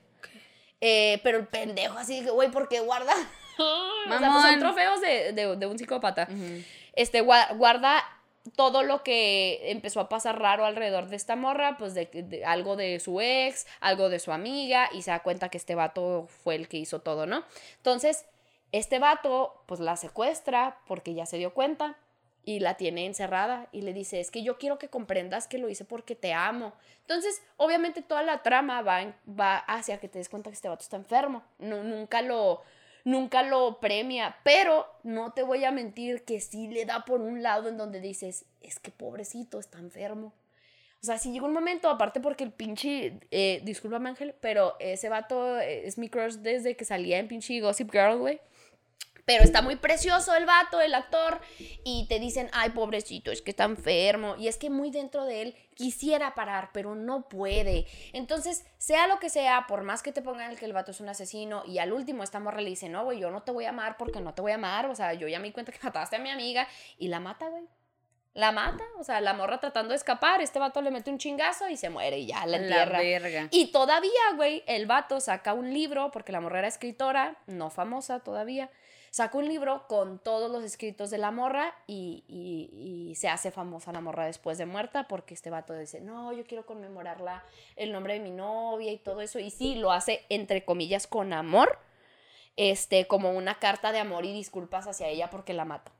[SPEAKER 1] Eh, pero el pendejo así, güey, ¿por qué guarda? o sea, pues son trofeos de, de, de un psicópata. Este, guarda todo lo que empezó a pasar raro alrededor de esta morra, pues de, algo de su ex, algo de su amiga, y se da cuenta que este vato fue el que hizo todo, ¿no? Entonces, este vato, pues la secuestra porque ya se dio cuenta y la tiene encerrada y le dice, es que yo quiero que comprendas que lo hice porque te amo. Entonces, obviamente toda la trama va, va hacia que te des cuenta que este vato está enfermo. No, nunca lo nunca lo premia, pero no te voy a mentir que sí le da por un lado en donde dices, es que pobrecito, está enfermo. O sea, sí llegó un momento, aparte porque el pinche, eh, discúlpame Ángel, pero ese vato es mi crush desde que salía en pinche Gossip Girl, güey. Pero está muy precioso el vato, el actor, y te dicen, ay, pobrecito, es que está enfermo. Y es que muy dentro de él quisiera parar, pero no puede. Entonces, sea lo que sea, por más que te pongan que el vato es un asesino, y al último esta morra le dice, no, güey, yo no te voy a amar porque no te voy a amar. O sea, yo ya me di cuenta que mataste a mi amiga, y la mata, güey. La mata, o sea, la morra tratando de escapar, este vato le mete un chingazo y se muere y ya la entierra.
[SPEAKER 2] verga.
[SPEAKER 1] Y todavía, güey, el vato saca un libro, porque la morra era escritora, no famosa todavía, saca un libro con todos los escritos de la morra y, y, se hace famosa la morra después de muerta porque este vato dice, no, yo quiero conmemorarla el nombre de mi novia y todo eso. Y sí, lo hace entre comillas con amor, este, como una carta de amor y disculpas hacia ella porque la mato.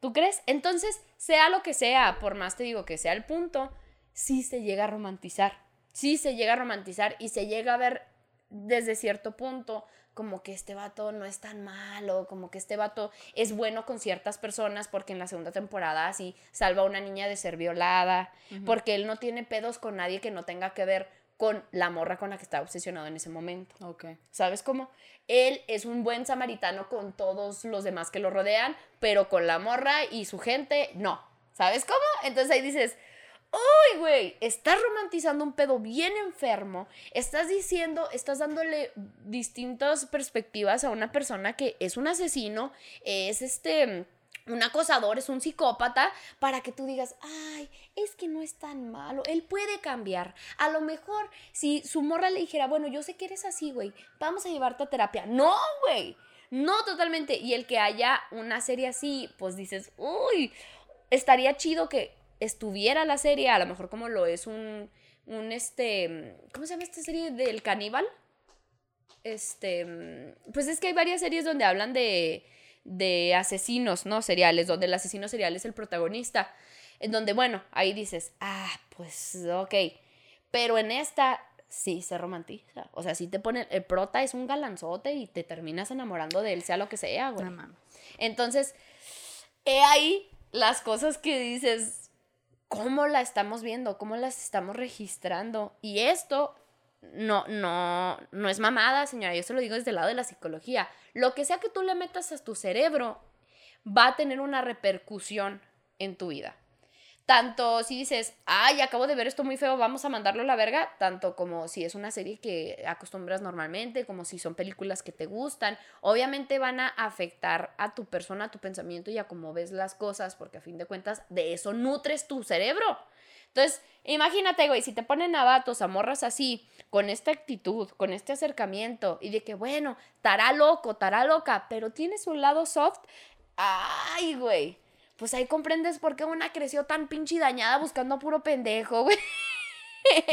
[SPEAKER 1] ¿Tú crees? Entonces, sea lo que sea, por más te digo que sea el punto, sí se llega a romantizar. Sí se llega a romantizar y se llega a ver desde cierto punto como que este vato no es tan malo, como que este vato es bueno con ciertas personas porque en la segunda temporada así salva a una niña de ser violada, porque él no tiene pedos con nadie que no tenga que ver con la morra con la que está obsesionado en ese momento.
[SPEAKER 2] Ok.
[SPEAKER 1] ¿Sabes cómo? Él es un buen samaritano con todos los demás que lo rodean, pero con la morra y su gente, no. ¿Sabes cómo? Entonces ahí dices, ¡Uy, güey! Estás romantizando un pedo bien enfermo. Estás diciendo, estás dándole distintas perspectivas a una persona que es un asesino, es este un acosador, es un psicópata, para que tú digas, ay, es que no es tan malo, él puede cambiar. A lo mejor si su morra le dijera, bueno, yo sé que eres así, güey, vamos a llevarte a terapia. No, güey, no totalmente. Y el que haya una serie así, pues dices, uy, estaría chido que estuviera la serie, a lo mejor como lo es un, un este, ¿cómo se llama esta serie del caníbal? Este, pues es que hay varias series donde hablan de, de asesinos, ¿no? Seriales, donde el asesino serial es el protagonista. En donde, bueno, ahí dices, ah, pues ok. Pero en esta sí se romantiza. O sea, sí te pone, el prota es un galanzote y te terminas enamorando de él, sea lo que sea, güey. Entonces, he ahí las cosas que dices, cómo la estamos viendo, cómo las estamos registrando. Y esto no, no, no es mamada, señora, yo se lo digo desde el lado de la psicología. Lo que sea que tú le metas a tu cerebro va a tener una repercusión en tu vida. Tanto si dices, ay, acabo de ver esto muy feo, vamos a mandarlo a la verga, tanto como si es una serie que acostumbras normalmente, como si son películas que te gustan, obviamente van a afectar a tu persona, a tu pensamiento y a cómo ves las cosas, porque a fin de cuentas de eso nutres tu cerebro. Entonces, imagínate, güey, si te ponen a vatos, a morras así, con esta actitud, con este acercamiento, y de que, bueno, estará loco, estará loca, pero tienes un lado soft, ay, güey pues ahí comprendes por qué una creció tan pinche dañada buscando a puro pendejo, güey.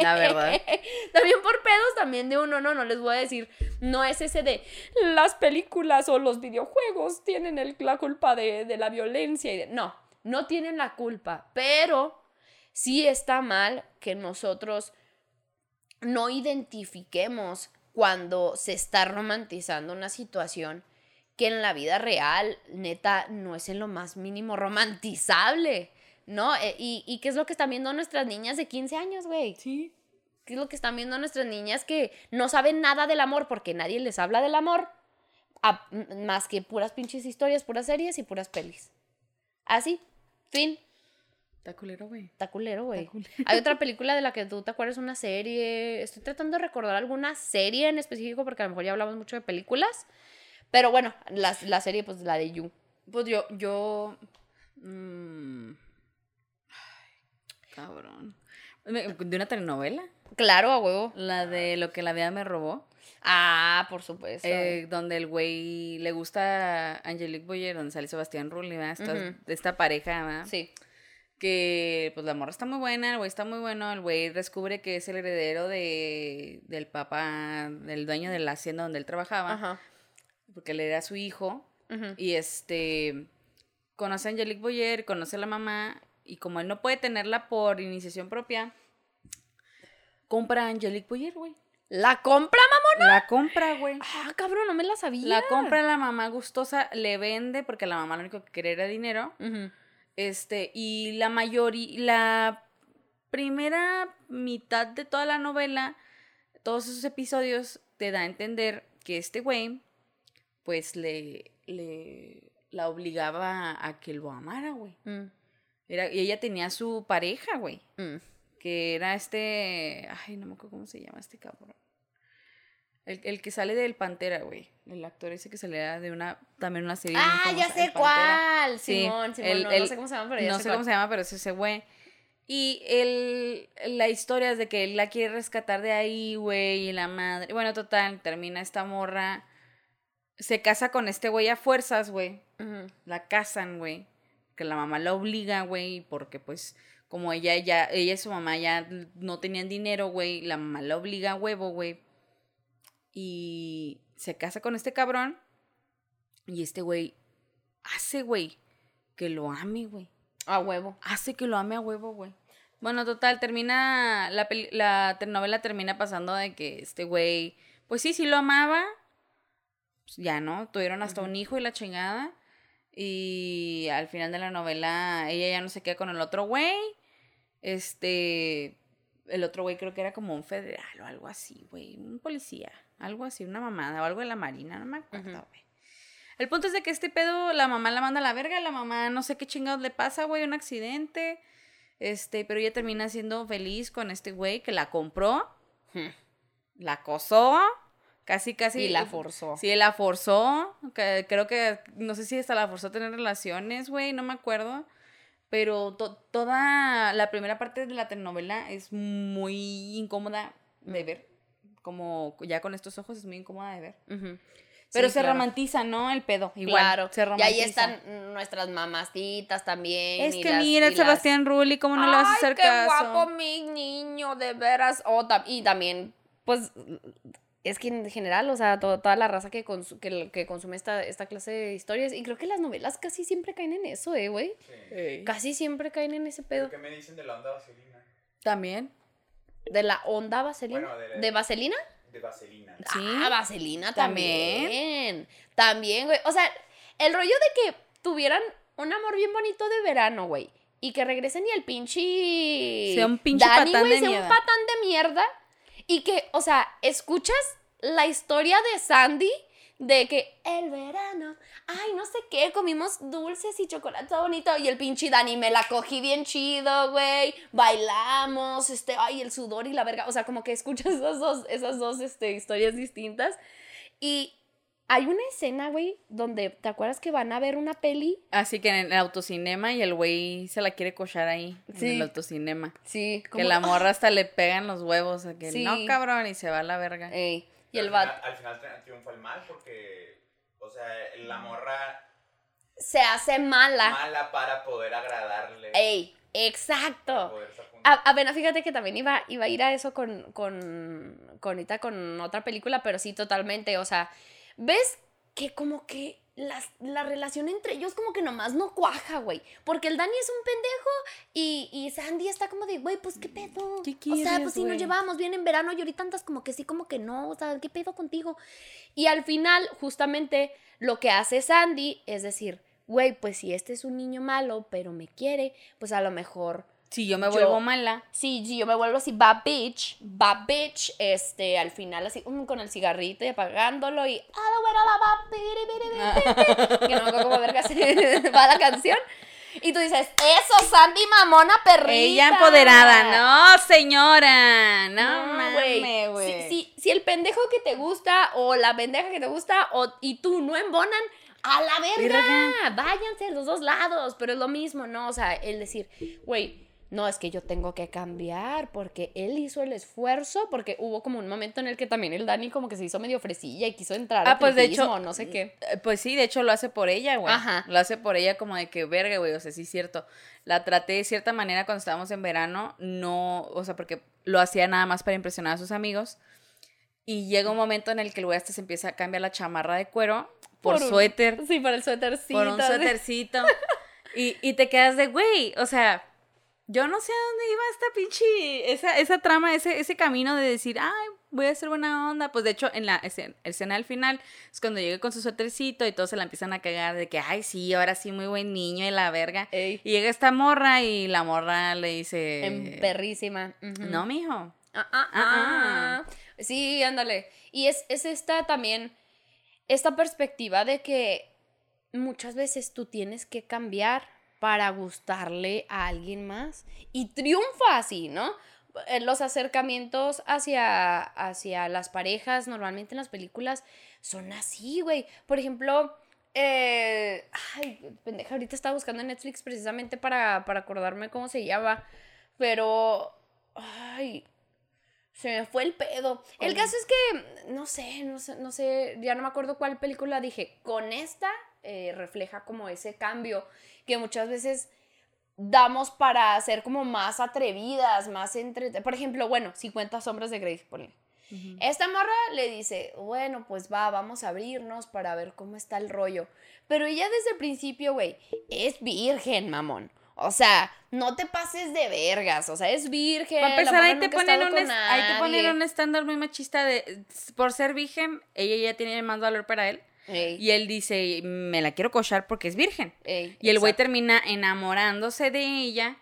[SPEAKER 2] La verdad.
[SPEAKER 1] también por pedos, también de uno, no, no les voy a decir, no es ese de las películas o los videojuegos tienen el, la culpa de, de la violencia y de, no, no tienen la culpa, pero sí está mal que nosotros no identifiquemos cuando se está romantizando una situación que en la vida real, neta, no es en lo más mínimo romantizable, ¿no? Eh, y, qué es lo que están viendo nuestras niñas de 15 años, güey?
[SPEAKER 2] Sí.
[SPEAKER 1] ¿Qué es lo que están viendo nuestras niñas que no saben nada del amor porque nadie les habla del amor? más que puras pinches historias, puras series y puras pelis. Así, fin.
[SPEAKER 2] Está culero, güey.
[SPEAKER 1] Está culero, güey. Hay otra película de la que tú te acuerdas, una serie. Estoy tratando de recordar alguna serie en específico porque a lo mejor ya hablamos mucho de películas. Pero bueno, la, la serie, pues la de You.
[SPEAKER 2] Pues yo, yo. mm, ay, cabrón. ¿De una telenovela?
[SPEAKER 1] Claro, a huevo.
[SPEAKER 2] La de Lo que la vida me robó.
[SPEAKER 1] Ah, por supuesto.
[SPEAKER 2] eh, donde el güey le gusta a Angelique Boyer, donde sale Sebastián Rulli, ¿verdad? Esta, esta pareja, ¿verdad?
[SPEAKER 1] sí.
[SPEAKER 2] Que pues la morra está muy buena, el güey está muy bueno, el güey descubre que es el heredero de, del papá, del dueño de la hacienda donde él trabajaba,
[SPEAKER 1] Ajá.
[SPEAKER 2] Porque él era su hijo. Y este conoce a Angelique Boyer, conoce a la mamá, y como él no puede tenerla por iniciación propia, compra a Angelique Boyer, güey.
[SPEAKER 1] ¿La compra, mamona?
[SPEAKER 2] La compra, güey.
[SPEAKER 1] Ah, cabrón, no me la sabía.
[SPEAKER 2] La compra la mamá gustosa, le vende, porque la mamá lo único que quería era dinero. Este, y la mayoría, la primera mitad de toda la novela, todos esos episodios, te da a entender que este güey, pues le, le, la obligaba a que lo amara, güey.
[SPEAKER 1] Mm,
[SPEAKER 2] Era, y ella tenía su pareja, güey,
[SPEAKER 1] mm.
[SPEAKER 2] que era este, ay, no me acuerdo cómo se llama este cabrón. El, el que sale del Pantera, güey. El actor ese que salía de una, también una serie.
[SPEAKER 1] Ah, ya sé cuál.
[SPEAKER 2] Sí,
[SPEAKER 1] Simón, Simón.
[SPEAKER 2] el-
[SPEAKER 1] no,
[SPEAKER 2] el-
[SPEAKER 1] no sé cómo se llama, pero ya
[SPEAKER 2] no
[SPEAKER 1] sé,
[SPEAKER 2] cómo se llama, pero es ese güey. Y el, la historia es de que él la quiere rescatar de ahí, güey, y la madre. Bueno, total, termina esta morra. Se casa con este güey a fuerzas, güey. La casan, güey. Que la mamá la obliga, güey, porque pues como ella ya, ella y su mamá ya no tenían dinero, güey, la mamá la obliga a huevo, güey. Y se casa con este cabrón. Y este güey hace, güey, que lo ame, güey
[SPEAKER 1] A huevo.
[SPEAKER 2] hace que lo ame a huevo, güey. Bueno, total, termina, la, peli- la telenovela termina pasando de que este güey, pues sí, sí lo amaba, ya, ¿no? Tuvieron hasta un hijo y la chingada. Y al final de la novela, ella ya no se queda con el otro güey. Este, el otro güey creo que era como un federal o algo así, güey, un policía, algo así, una mamada o algo de la marina, no me acuerdo, güey. El punto es de que este pedo, la mamá la manda a la verga, la mamá no sé qué chingados le pasa, güey, un accidente. Este, pero ella termina siendo feliz con este güey que la compró, la acosó, casi, casi.
[SPEAKER 1] Y la forzó.
[SPEAKER 2] Sí, la forzó. que creo que, no sé si hasta la forzó a tener relaciones, güey, no me acuerdo. Pero to- toda la primera parte de la telenovela es muy incómoda de
[SPEAKER 1] Mm.
[SPEAKER 2] ver. Como ya con estos ojos es muy incómoda de ver. Pero
[SPEAKER 1] Sí,
[SPEAKER 2] se
[SPEAKER 1] claro.
[SPEAKER 2] romantiza, ¿no? El pedo. Igual.
[SPEAKER 1] Claro.
[SPEAKER 2] Se
[SPEAKER 1] y ahí están nuestras mamacitas también.
[SPEAKER 2] Es que
[SPEAKER 1] las-
[SPEAKER 2] mira, el
[SPEAKER 1] las-
[SPEAKER 2] Sebastián Rulli, ¿cómo no le vas a hacer
[SPEAKER 1] qué
[SPEAKER 2] caso?
[SPEAKER 1] guapo mi niño, de veras. Oh, y también, pues, es que en general, o sea, to- toda la raza que, consu- que, que consume esta, esta clase de historias, y creo que las novelas casi siempre caen en eso, eh, güey.
[SPEAKER 3] Sí.
[SPEAKER 1] Casi siempre caen en ese pedo.
[SPEAKER 3] ¿Qué me dicen de la onda vaselina?
[SPEAKER 2] También.
[SPEAKER 1] De la onda vaselina.
[SPEAKER 3] Bueno, de la-
[SPEAKER 1] ¿De vaselina?
[SPEAKER 3] De vaselina.
[SPEAKER 2] Sí.
[SPEAKER 1] Ah, vaselina
[SPEAKER 2] También.
[SPEAKER 1] también. También, güey. O sea, el rollo de que tuvieran un amor bien bonito de verano, güey. Y que regresen y el pinche.
[SPEAKER 2] Sea un pinche
[SPEAKER 1] Dani,
[SPEAKER 2] patán
[SPEAKER 1] güey,
[SPEAKER 2] de
[SPEAKER 1] sea
[SPEAKER 2] mierda.
[SPEAKER 1] un patán de mierda. Y que, o sea, escuchas la historia de Sandy de que el verano, ay, no sé qué, comimos dulces y chocolate todo bonito. Y el pinche Dani me la cogí bien chido, güey. Bailamos, este, ay, el sudor y la verga. O sea, como que escuchas esas dos, esas dos este, historias distintas. Y hay una escena, güey, donde, ¿te acuerdas que van a ver una peli?
[SPEAKER 2] Así que en el autocinema y el güey se la quiere cochar ahí. En
[SPEAKER 1] Sí.
[SPEAKER 2] el autocinema.
[SPEAKER 1] Sí,
[SPEAKER 2] Que la morra hasta le pegan los huevos. a que
[SPEAKER 1] Sí.
[SPEAKER 2] no, cabrón, y se va a la verga.
[SPEAKER 1] Ey, y el
[SPEAKER 3] al
[SPEAKER 1] vato
[SPEAKER 3] final- Al final tri- triunfa el mal porque, o sea, la morra
[SPEAKER 1] se hace mala.
[SPEAKER 3] mala para poder agradarle.
[SPEAKER 1] Ey, exacto. A, a ver, fíjate que también iba, iba a ir a eso con, con, con, con otra película, pero sí, totalmente. O sea, ¿ves que como que las, la relación entre ellos como que nomás no cuaja, güey? Porque el Dani es un pendejo y, y Sandy está como de, güey, pues qué pedo.
[SPEAKER 2] ¿Qué
[SPEAKER 1] o sea,
[SPEAKER 2] quieres,
[SPEAKER 1] pues si nos llevábamos bien en verano y ahorita andas como que sí, como que no. O sea, ¿qué pedo contigo? Y al final, justamente, lo que hace Sandy es decir, güey, pues si este es un niño malo, pero me quiere, pues a lo mejor
[SPEAKER 2] Si yo me
[SPEAKER 1] Yo-
[SPEAKER 2] vuelvo mala.
[SPEAKER 1] Sí, sí, yo me vuelvo así, bad bitch, bad bitch, este, al final así, mm, con el cigarrito y apagándolo y, "Ah, la bad biri", que no me acuerdo cómo verga se va la canción. Y tú dices, eso, Sandy mamona perrita.
[SPEAKER 2] Ella empoderada. No, señora. No,
[SPEAKER 1] No,
[SPEAKER 2] mames, güey.
[SPEAKER 1] Si, si, si el pendejo que te gusta o la pendeja que te gusta o, y tú no embonan, a la Verga. váyanse a los dos lados, pero es lo mismo, ¿no? O sea, el decir, güey, no, es que yo tengo que cambiar porque él hizo el esfuerzo, porque hubo como un momento en el que también el Dani como que se hizo medio fresilla y quiso entrar
[SPEAKER 2] Ah,
[SPEAKER 1] al
[SPEAKER 2] pues, de hecho,
[SPEAKER 1] no sé qué.
[SPEAKER 2] Eh, Pues sí, de hecho lo hace por ella, güey.
[SPEAKER 1] Ajá.
[SPEAKER 2] Lo hace por ella como de que verga, güey. O sea, sí es cierto. La traté de cierta manera cuando estábamos en verano. No, o sea, porque lo hacía nada más para impresionar a sus amigos. Y llega un momento en el que el güey hasta se empieza a cambiar la chamarra de cuero por,
[SPEAKER 1] un-
[SPEAKER 2] suéter,
[SPEAKER 1] Sí, por el suétercito.
[SPEAKER 2] por un suétercito. y, y te quedas de, güey, o sea, yo no sé a dónde iba esta pinche, esa, esa trama, ese, ese camino de decir, ay, voy a hacer buena onda. Pues de hecho, en la escena, escena al final es cuando llega con su suétercito y todos se la empiezan a cagar de que, ay, sí, ahora sí, muy buen niño y la verga.
[SPEAKER 1] Ey,
[SPEAKER 2] Y llega esta morra y la morra le dice,
[SPEAKER 1] en perrísima. ujú.
[SPEAKER 2] no, mijo.
[SPEAKER 1] Ah, ah, ah. Sí, ándale. Y es, es esta también, esta perspectiva de que muchas veces tú tienes que cambiar para gustarle a alguien más. Y triunfa así, ¿no? Eh, Los acercamientos hacia, hacia las parejas, normalmente en las películas, son así, güey. Por ejemplo, eh, ay, pendeja, ahorita estaba buscando en Netflix precisamente para, para acordarme cómo se llama. Pero, ay, se me fue el pedo. El caso es que, no sé, no sé, no sé, ya no me acuerdo cuál película dije. Con esta eh, refleja como ese cambio que muchas veces damos para ser como más atrevidas, más entre... Por ejemplo, bueno, 50 sombras de Grey, ponle. Esta morra le dice, bueno, pues va, vamos a abrirnos para ver cómo está el rollo. Pero ella desde el principio, güey, es virgen, mamón. O sea, no te pases de vergas. O sea, es virgen.
[SPEAKER 2] Empezar,
[SPEAKER 1] morra
[SPEAKER 2] ahí te, ponen ahí te un estándar muy machista de, por ser virgen, ella ya tiene más valor para él.
[SPEAKER 1] Ey,
[SPEAKER 2] Y él dice, me la quiero cochar porque es virgen.
[SPEAKER 1] ey,
[SPEAKER 2] Y el güey termina enamorándose de ella,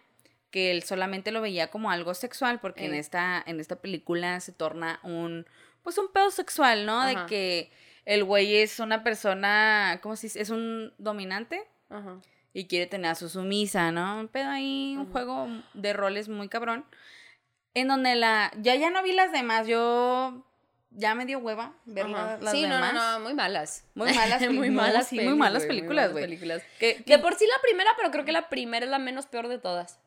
[SPEAKER 2] que él solamente lo veía como algo sexual, porque en esta, en esta película se torna un, pues un pedo sexual, ¿no?
[SPEAKER 1] Ajá.
[SPEAKER 2] De que el güey es una persona, ¿cómo se dice? Es un dominante
[SPEAKER 1] Ajá.
[SPEAKER 2] y quiere tener a su sumisa, ¿no? Un pedo ahí, un juego de roles muy cabrón. En donde la, ya ya no vi las demás, yo ya me dio hueva ver la- las
[SPEAKER 1] sí, no,
[SPEAKER 2] demás.
[SPEAKER 1] no, no, muy malas.
[SPEAKER 2] Muy malas,
[SPEAKER 1] muy malas,
[SPEAKER 2] sí, muy malas películas, güey.
[SPEAKER 1] De por sí la primera, pero creo que la primera es la menos peor de todas.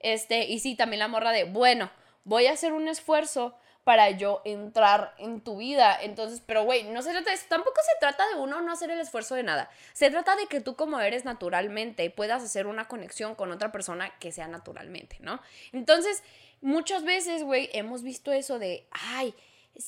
[SPEAKER 1] Este, y sí, también la morra de, bueno, voy a hacer un esfuerzo para yo entrar en tu vida. Entonces, pero güey, no se trata de eso. Tampoco se trata de uno no hacer el esfuerzo de nada. Se trata de que tú como eres naturalmente puedas hacer una conexión con otra persona que sea naturalmente, ¿no? Entonces, muchas veces, güey, hemos visto eso de, ay,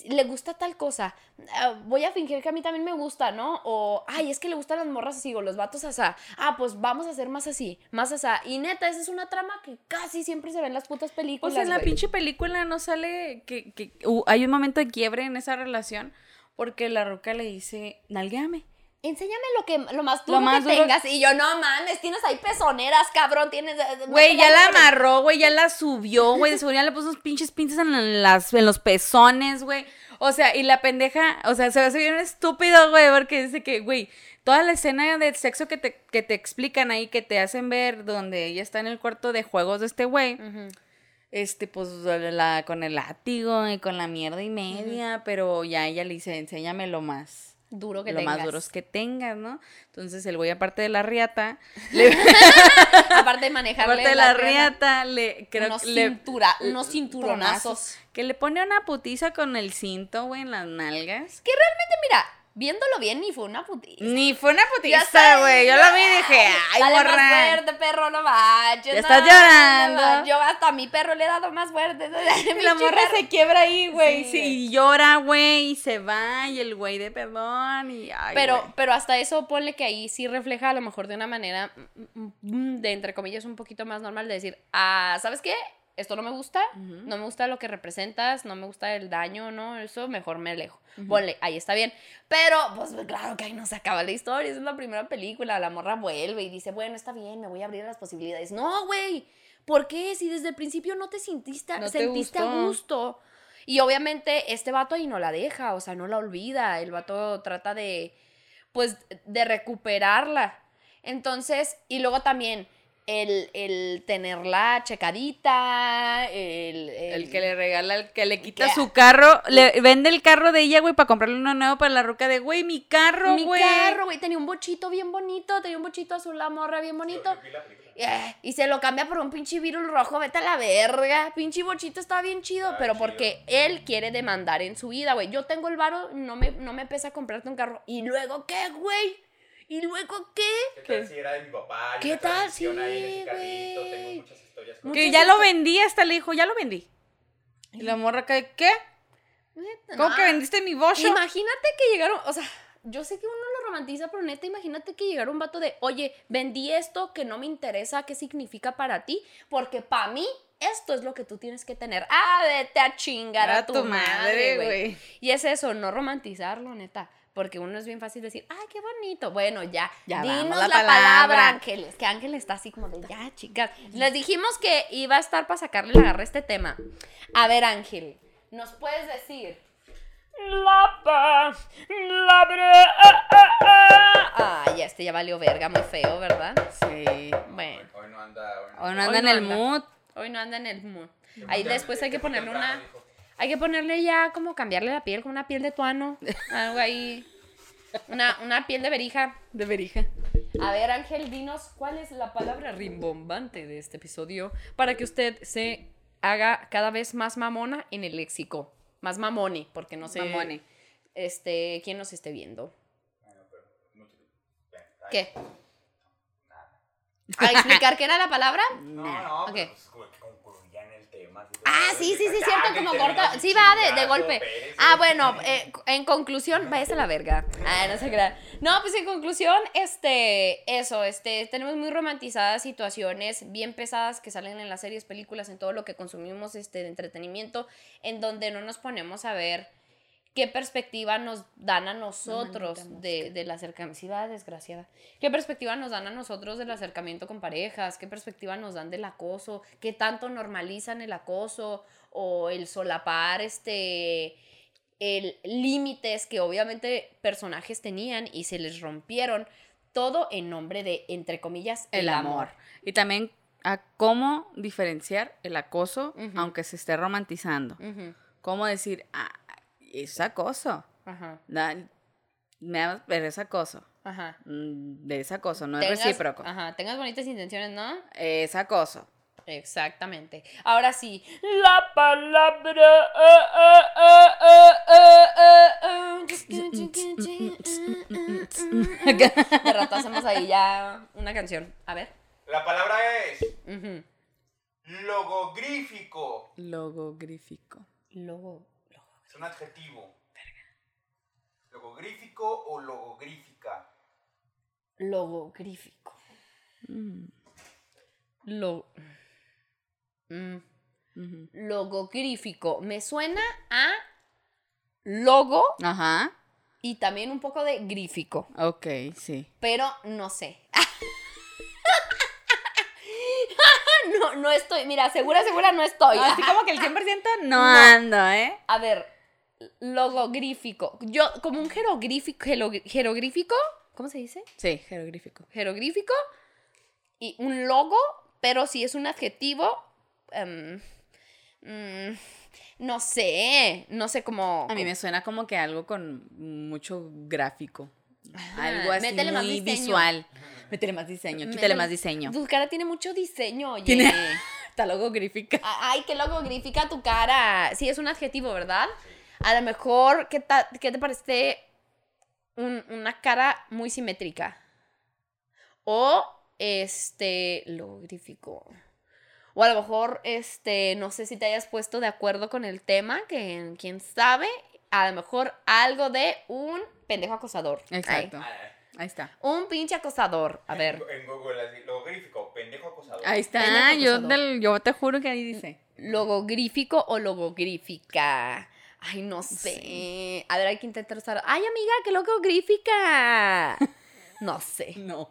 [SPEAKER 1] le gusta tal cosa, ah, voy a fingir que a mí también me gusta, ¿no? O, ay, es que le gustan las morras así o los vatos asá. Ah, pues vamos a hacer más así, más asá. Y neta, esa es una trama que casi siempre se ve en las putas películas.
[SPEAKER 2] Pues en la pinche película no sale que, que uh, hay un momento de quiebre en esa relación porque la roca le dice, nalgueame.
[SPEAKER 1] Enséñame lo que lo más duro
[SPEAKER 2] más
[SPEAKER 1] que
[SPEAKER 2] duro-
[SPEAKER 1] tengas. Y yo, no mames, tienes ahí pezoneras, cabrón. Tienes. eh,
[SPEAKER 2] Güey, ya la amarró, güey, ya la subió, güey, de seguro ya le puso unos pinches pinches en, las, en los pezones, güey. O sea, y la pendeja, o sea, se va a bien estúpido, güey, porque dice que, güey, toda la escena de sexo que te, que te explican ahí, que te hacen ver donde ella está en el cuarto de juegos de este güey, este, pues, la, con el látigo y con la mierda y media, pero ya ella le dice, enséñame lo más
[SPEAKER 1] Duro que
[SPEAKER 2] lo
[SPEAKER 1] tengas.
[SPEAKER 2] más duros que tengas, ¿no? Entonces el güey, aparte de la riata, le,
[SPEAKER 1] Aparte de manejarle.
[SPEAKER 2] aparte de la
[SPEAKER 1] riata,
[SPEAKER 2] riata, le creo
[SPEAKER 1] unos,
[SPEAKER 2] le
[SPEAKER 1] cintura, unos cinturonazos.
[SPEAKER 2] que le pone una putiza con el cinto, güey, en las nalgas.
[SPEAKER 1] Que realmente, mira, viéndolo bien, ni fue una putiza.
[SPEAKER 2] Ni fue una putiza, güey. Yo lo vi y dije, ay,
[SPEAKER 1] Dale
[SPEAKER 2] morra.
[SPEAKER 1] más fuerte, perro, no manches.
[SPEAKER 2] Ya estás
[SPEAKER 1] no
[SPEAKER 2] llorando.
[SPEAKER 1] Yo hasta a mi perro le he dado más fuerte.
[SPEAKER 2] La morra se quiebra ahí, güey.
[SPEAKER 1] Sí,
[SPEAKER 2] y llora, güey, y se va, y el güey de perdón, y ay,
[SPEAKER 1] Pero, pero hasta eso ponle que ahí sí refleja a lo mejor de una manera mm, mm, de entre comillas un poquito más normal de decir, ah, ¿sabes qué? Esto no me gusta, no me gusta lo que representas, no me gusta el daño, ¿no? Eso mejor me alejo. Ponle, ahí está bien. Pero, pues claro que ahí no se acaba la historia, esa es la primera película, la morra vuelve y dice, bueno, está bien, me voy a abrir las posibilidades. No, güey, ¿por qué? Si desde el principio no te sentiste,
[SPEAKER 2] No te
[SPEAKER 1] sentiste a gusto. Y obviamente este vato ahí no la deja, o sea, no la olvida. El vato trata de, pues, de recuperarla. Entonces, y luego también, el, el tenerla checadita, el,
[SPEAKER 2] El que le regala, el que le quita
[SPEAKER 1] Que-
[SPEAKER 2] su carro, le vende el carro de ella, güey, para comprarle uno nuevo para la ruca de, güey, mi carro,
[SPEAKER 1] Mi
[SPEAKER 2] güey.
[SPEAKER 1] carro, güey, tenía un bochito bien bonito, tenía un bochito azul la morra bien bonito. Eh, y se lo cambia por un pinche virus rojo, vete a la verga. Pinche bochito está bien chido, pero
[SPEAKER 3] chido.
[SPEAKER 1] porque él quiere demandar en su vida, güey. Yo tengo el varo, no me, no me pesa comprarte un carro. ¿Y luego qué, güey? ¿Y luego qué?
[SPEAKER 3] ¿Qué tal si era de mi papá?
[SPEAKER 1] ¿Qué tal? Sí,
[SPEAKER 3] Muchas
[SPEAKER 2] Que ya lo vendí, hasta le dijo, ya lo vendí. Y la morra que, ¿qué? ¿Cómo que vendiste mi Bosch?
[SPEAKER 1] Imagínate que llegaron, o sea, yo sé que uno lo romantiza, pero neta, imagínate que llegara un vato de, oye, vendí esto que no me interesa, ¿qué significa para ti? Porque para mí, esto es lo que tú tienes que tener. Ah, vete a chingar a, tu, madre, güey. Y es eso, no romantizarlo, neta. Porque uno es bien fácil decir, ay, qué bonito. Bueno, ya,
[SPEAKER 2] Ya
[SPEAKER 1] dinos la,
[SPEAKER 2] la
[SPEAKER 1] palabra,
[SPEAKER 2] palabra.
[SPEAKER 1] Ángeles. Que Ángel está así como de, ya, chicas. Les dijimos que iba a estar para sacarle la garra a este tema. A ver, Ángel, ¿nos puedes decir? La paz, la Ah, ya este ya valió verga, muy feo, ¿verdad?
[SPEAKER 2] Sí.
[SPEAKER 1] Bueno,
[SPEAKER 3] Hoy no anda. Hoy no,
[SPEAKER 2] O no
[SPEAKER 1] Hoy
[SPEAKER 2] anda en
[SPEAKER 1] no
[SPEAKER 2] el
[SPEAKER 1] anda.
[SPEAKER 2] mood.
[SPEAKER 1] hoy no anda en el mood. Ahí después hay que ponerle una...
[SPEAKER 3] dijo.
[SPEAKER 1] Hay que ponerle ya como cambiarle la piel con una piel de tuano. Algo ahí. Una, una piel de berija.
[SPEAKER 2] De verija.
[SPEAKER 1] A ver, Ángel, dinos cuál es la palabra rimbombante de este episodio para que usted se haga cada vez más mamona en el léxico. Más mamone, porque no sé
[SPEAKER 2] Mamone.
[SPEAKER 1] este quién nos esté viendo. ¿Qué? ¿A explicar qué era la palabra?
[SPEAKER 3] No, no,
[SPEAKER 1] Ok.
[SPEAKER 3] pero pues, como
[SPEAKER 1] Ah, sí, sí, sí,
[SPEAKER 3] Ya,
[SPEAKER 1] cierto, como corta. Sí, va de, de golpe. Ah, bueno, eh, en conclusión, váyase a la verga. Ah, no se crea. No, pues en conclusión, este, eso, este, tenemos muy romantizadas situaciones bien pesadas que salen en las series, películas, en todo lo que consumimos, este, de entretenimiento, en donde no nos ponemos a ver qué perspectiva nos dan a nosotros de, del acercamiento. Sí, va, desgraciada. ¿Qué perspectiva nos dan a nosotros del acercamiento con parejas? ¿Qué perspectiva nos dan del acoso? ¿Qué tanto normalizan el acoso o el solapar este el límites que obviamente personajes tenían y se les rompieron? Todo en nombre de, entre comillas,
[SPEAKER 2] El amor. Y también a cómo diferenciar el acoso, aunque se esté romantizando. Cómo decir, ah, es acoso.
[SPEAKER 1] Ajá,
[SPEAKER 2] Da- me da- pero es acoso.
[SPEAKER 1] ajá.
[SPEAKER 2] Mm, De ese acoso, no
[SPEAKER 1] Tengas-
[SPEAKER 2] es recíproco.
[SPEAKER 1] Ajá, tengas bonitas intenciones, ¿no?
[SPEAKER 2] Es acoso.
[SPEAKER 1] Exactamente. Ahora sí, la palabra. eh, eh, eh, eh, eh, eh, eh. De rato hacemos ahí ya una canción. A ver.
[SPEAKER 3] La palabra es
[SPEAKER 1] Ujú.
[SPEAKER 3] logogrífico.
[SPEAKER 2] Logogrífico.
[SPEAKER 1] Logo.
[SPEAKER 3] Es un adjetivo. Logogrífico o logogrífica.
[SPEAKER 1] Logogrífico.
[SPEAKER 2] Mm,
[SPEAKER 1] Lo. Mm. Logogrífico. Me suena a logo
[SPEAKER 2] Ajá.
[SPEAKER 1] y también un poco de grífico.
[SPEAKER 2] Ok, sí.
[SPEAKER 1] pero no sé. no, no estoy, mira, segura, segura no estoy.
[SPEAKER 2] Así como que el 100% no,
[SPEAKER 1] No.
[SPEAKER 2] ando, ¿eh?
[SPEAKER 1] A ver, logogrífico. Yo, como un jeroglífico, jero- jeroglífico, ¿cómo se dice?
[SPEAKER 2] Sí, jeroglífico.
[SPEAKER 1] Jeroglífico y un logo, pero si es un adjetivo, em, mm, no sé, no sé cómo...
[SPEAKER 2] A mí me suena como que algo con mucho gráfico. Algo así
[SPEAKER 1] métele más
[SPEAKER 2] muy
[SPEAKER 1] diseño.
[SPEAKER 2] visual. Métele más diseño, quítale más diseño.
[SPEAKER 1] Tu cara tiene mucho diseño, oye.
[SPEAKER 2] Tiene- Está logogrífica.
[SPEAKER 1] Ay, qué logogrífica tu cara. Sí, es un adjetivo, ¿verdad? A lo mejor, ¿qué, ta- qué te parece un- una cara muy simétrica? O, este, logogrífico. O a lo mejor, este, no sé si te hayas puesto de acuerdo con el tema, que quién sabe, a lo mejor algo de un pendejo acosador.
[SPEAKER 2] Exacto.
[SPEAKER 3] Ah,
[SPEAKER 2] Ahí está.
[SPEAKER 1] un pinche acosador. A ver.
[SPEAKER 3] En Google, así, logogrífico, pendejo acosador.
[SPEAKER 2] Ahí está. Del- yo te juro que ahí dice.
[SPEAKER 1] logogrífico o logogrífica. Ay, no sé. A ver, hay que intentar usar. Ay, amiga, qué logogrífica. No sé.
[SPEAKER 2] No.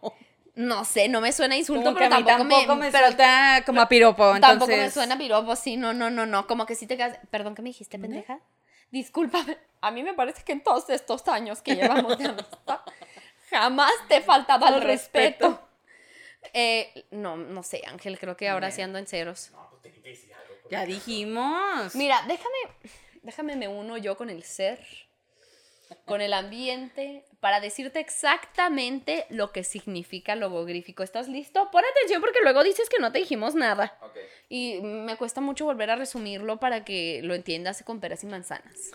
[SPEAKER 1] No sé, no me suena insulto,
[SPEAKER 2] Como que
[SPEAKER 1] pero
[SPEAKER 2] a mí
[SPEAKER 1] tampoco,
[SPEAKER 2] tampoco
[SPEAKER 1] me,
[SPEAKER 2] me,
[SPEAKER 1] pero
[SPEAKER 2] suelta como a piropo.
[SPEAKER 1] tampoco me
[SPEAKER 2] entonces-
[SPEAKER 1] suena a piropo, sí, no, no, no, no, como que sí te quedas, perdón, ¿qué me dijiste, pendeja? Discúlpame, a mí me parece que en todos estos años que llevamos de amistad, jamás te he faltado al
[SPEAKER 2] Al
[SPEAKER 1] respeto.
[SPEAKER 2] respeto.
[SPEAKER 1] Eh, no, no sé, Ángel, creo que ahora sí ando en ceros.
[SPEAKER 3] No, pues que decir algo.
[SPEAKER 2] Ya dijimos.
[SPEAKER 1] Mira, déjame, déjame me uno yo con el ser, con el ambiente, para decirte exactamente lo que significa logogrífico. ¿Estás listo? Pon atención porque luego dices que no te dijimos nada.
[SPEAKER 3] Ok.
[SPEAKER 1] Y me cuesta mucho volver a resumirlo para que lo entiendas con peras y manzanas.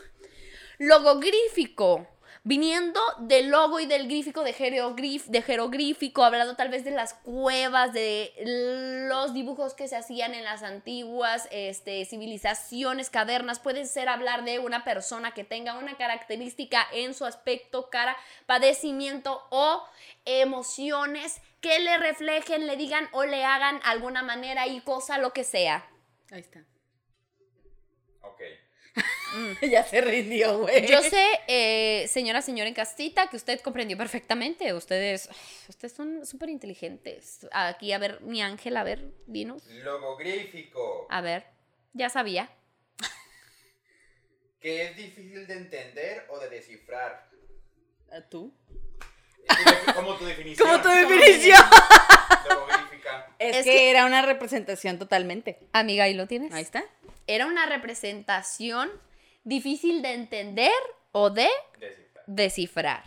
[SPEAKER 1] Logogrífico. Viniendo del logo y del grífico de, jeroglif- de jeroglífico, hablando tal vez de las cuevas, de los dibujos que se hacían en las antiguas este, civilizaciones, cavernas. Puede ser hablar de una persona que tenga una característica en su aspecto, cara, padecimiento o emociones que le reflejen, le digan o le hagan alguna manera y cosa, lo que sea.
[SPEAKER 2] Ahí está. Ya se rindió, güey.
[SPEAKER 1] Yo sé, eh, señora, señora en castita, que usted comprendió perfectamente. Ustedes, ustedes son súper inteligentes. Aquí, a ver, mi ángel, a ver, dinos.
[SPEAKER 3] Logogrífico.
[SPEAKER 1] A ver, ya sabía.
[SPEAKER 3] Que es difícil de entender o de descifrar.
[SPEAKER 2] ¿Tú?
[SPEAKER 3] Como tu definición.
[SPEAKER 2] Como tu definición.
[SPEAKER 3] Logogrífica.
[SPEAKER 2] Es,
[SPEAKER 1] Es
[SPEAKER 2] que,
[SPEAKER 1] que-
[SPEAKER 2] era una representación totalmente.
[SPEAKER 1] Amiga, ahí lo tienes.
[SPEAKER 2] Ahí está.
[SPEAKER 1] Era una representación difícil de entender o de
[SPEAKER 3] Descifrar.
[SPEAKER 1] descifrar.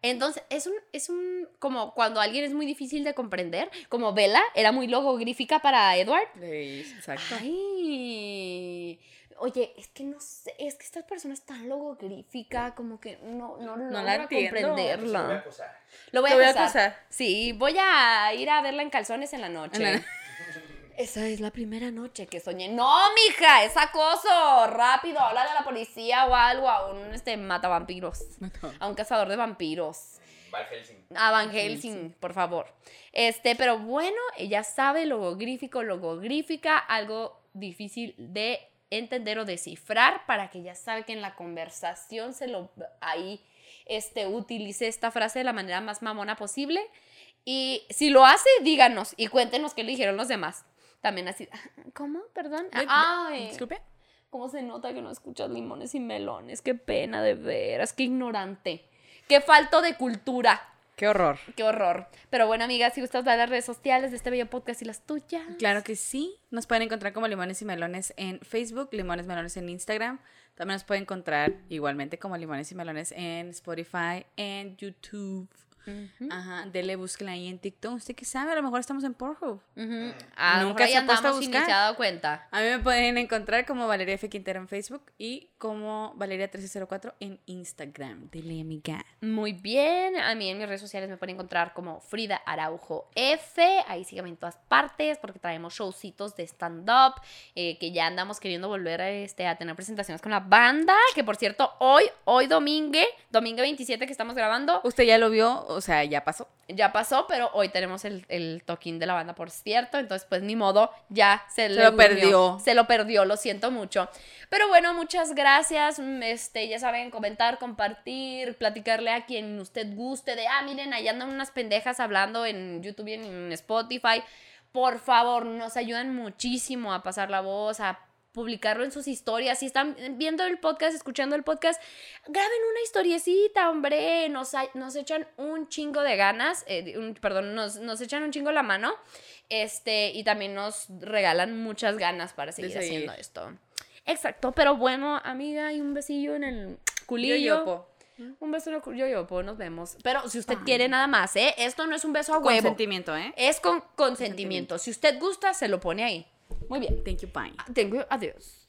[SPEAKER 1] Entonces, es un, es un, como cuando alguien es muy difícil de comprender, como Bella era muy logogrífica para Edward.
[SPEAKER 2] exacto.
[SPEAKER 1] Ay, oye, es que no sé, es que esta persona es tan logogrífica, como que no, no,
[SPEAKER 2] la
[SPEAKER 1] logra
[SPEAKER 2] entiendo.
[SPEAKER 3] Se lo voy a
[SPEAKER 1] comprenderla.
[SPEAKER 3] acusar.
[SPEAKER 1] Lo voy a acusar. Sí, voy a ir a verla en calzones en la noche. Esa es la primera noche que soñé. No, mija, es acoso. Rápido, háblale a la policía o algo, a un este matavampiros. A un cazador de vampiros.
[SPEAKER 3] Val Helsing.
[SPEAKER 1] A Van Helsing, por favor. Este, pero bueno, ella sabe logogrífico, logogrífica, algo difícil de entender o descifrar para que ella sabe que en la conversación se lo ahí este utilice esta frase de la manera más mamona posible y si lo hace, díganos y cuéntenos qué le dijeron los demás. También así, ¿cómo? Perdón. Ay,
[SPEAKER 2] Disculpe.
[SPEAKER 1] ¿Cómo se nota que no escuchas limones y melones? Qué pena de veras, qué ignorante. Qué falto de cultura.
[SPEAKER 2] Qué horror.
[SPEAKER 1] Qué horror. Pero bueno, amigas, si gustas dar las redes sociales de este bello podcast y las tuyas.
[SPEAKER 2] Claro que sí. Nos pueden encontrar como Limones y Melones en Facebook, Limones Melones en Instagram. También nos pueden encontrar igualmente como Limones y Melones en Spotify, en YouTube. Ajá, dele, búsquela ahí en TikTok. Usted qué sabe, a lo mejor estamos en Pornhub.
[SPEAKER 1] A lo
[SPEAKER 2] Nunca se ha puesto a
[SPEAKER 1] andamos sin ni
[SPEAKER 2] buscar.
[SPEAKER 1] se ha dado cuenta.
[SPEAKER 2] A mí me pueden encontrar como Valeria F. Quintero en Facebook y como Valeria1304 en Instagram. Dile, amiga.
[SPEAKER 1] Muy bien. A mí en mis redes sociales me pueden encontrar como Frida Araujo F. Ahí síganme en todas partes porque traemos showcitos de stand-up eh, que ya andamos queriendo volver a, este, a tener presentaciones con la banda. Que por cierto, hoy, hoy domingo, domingo 27 que estamos grabando,
[SPEAKER 2] Usted ya lo vio, o sea, ya pasó.
[SPEAKER 1] ya pasó, pero hoy tenemos el, el toquín de la banda, por cierto. Entonces, pues ni modo, ya se,
[SPEAKER 2] lo perdió.
[SPEAKER 1] Se lo perdió, lo siento mucho. Pero bueno, muchas gracias. mm, Este, ya saben, comentar, compartir, platicarle a quien usted guste de, ah, miren, ahí andan unas pendejas hablando en YouTube y en Spotify. Por favor, nos ayudan muchísimo a pasar la voz, a publicarlo en sus historias. Si están viendo el podcast, escuchando el podcast, graben una historiecita, hombre. Nos, nos echan un chingo de ganas, eh, un- perdón, nos, nos echan un chingo la mano. Este, y también nos regalan muchas ganas para seguir,
[SPEAKER 2] seguir.
[SPEAKER 1] haciendo esto. Exacto, pero bueno, amiga, y un besillo en el culillo.
[SPEAKER 2] Yoyopo.
[SPEAKER 1] Un beso en el culillo, yoyopo, nos vemos. Pero si usted quiere nada más, ¿eh? Esto no es un beso a huevo.
[SPEAKER 2] Consentimiento, ¿eh?
[SPEAKER 1] Es con consentimiento. Si usted gusta, se lo pone ahí. Muy bien.
[SPEAKER 2] Thank you, bye.
[SPEAKER 1] Tengo, adiós.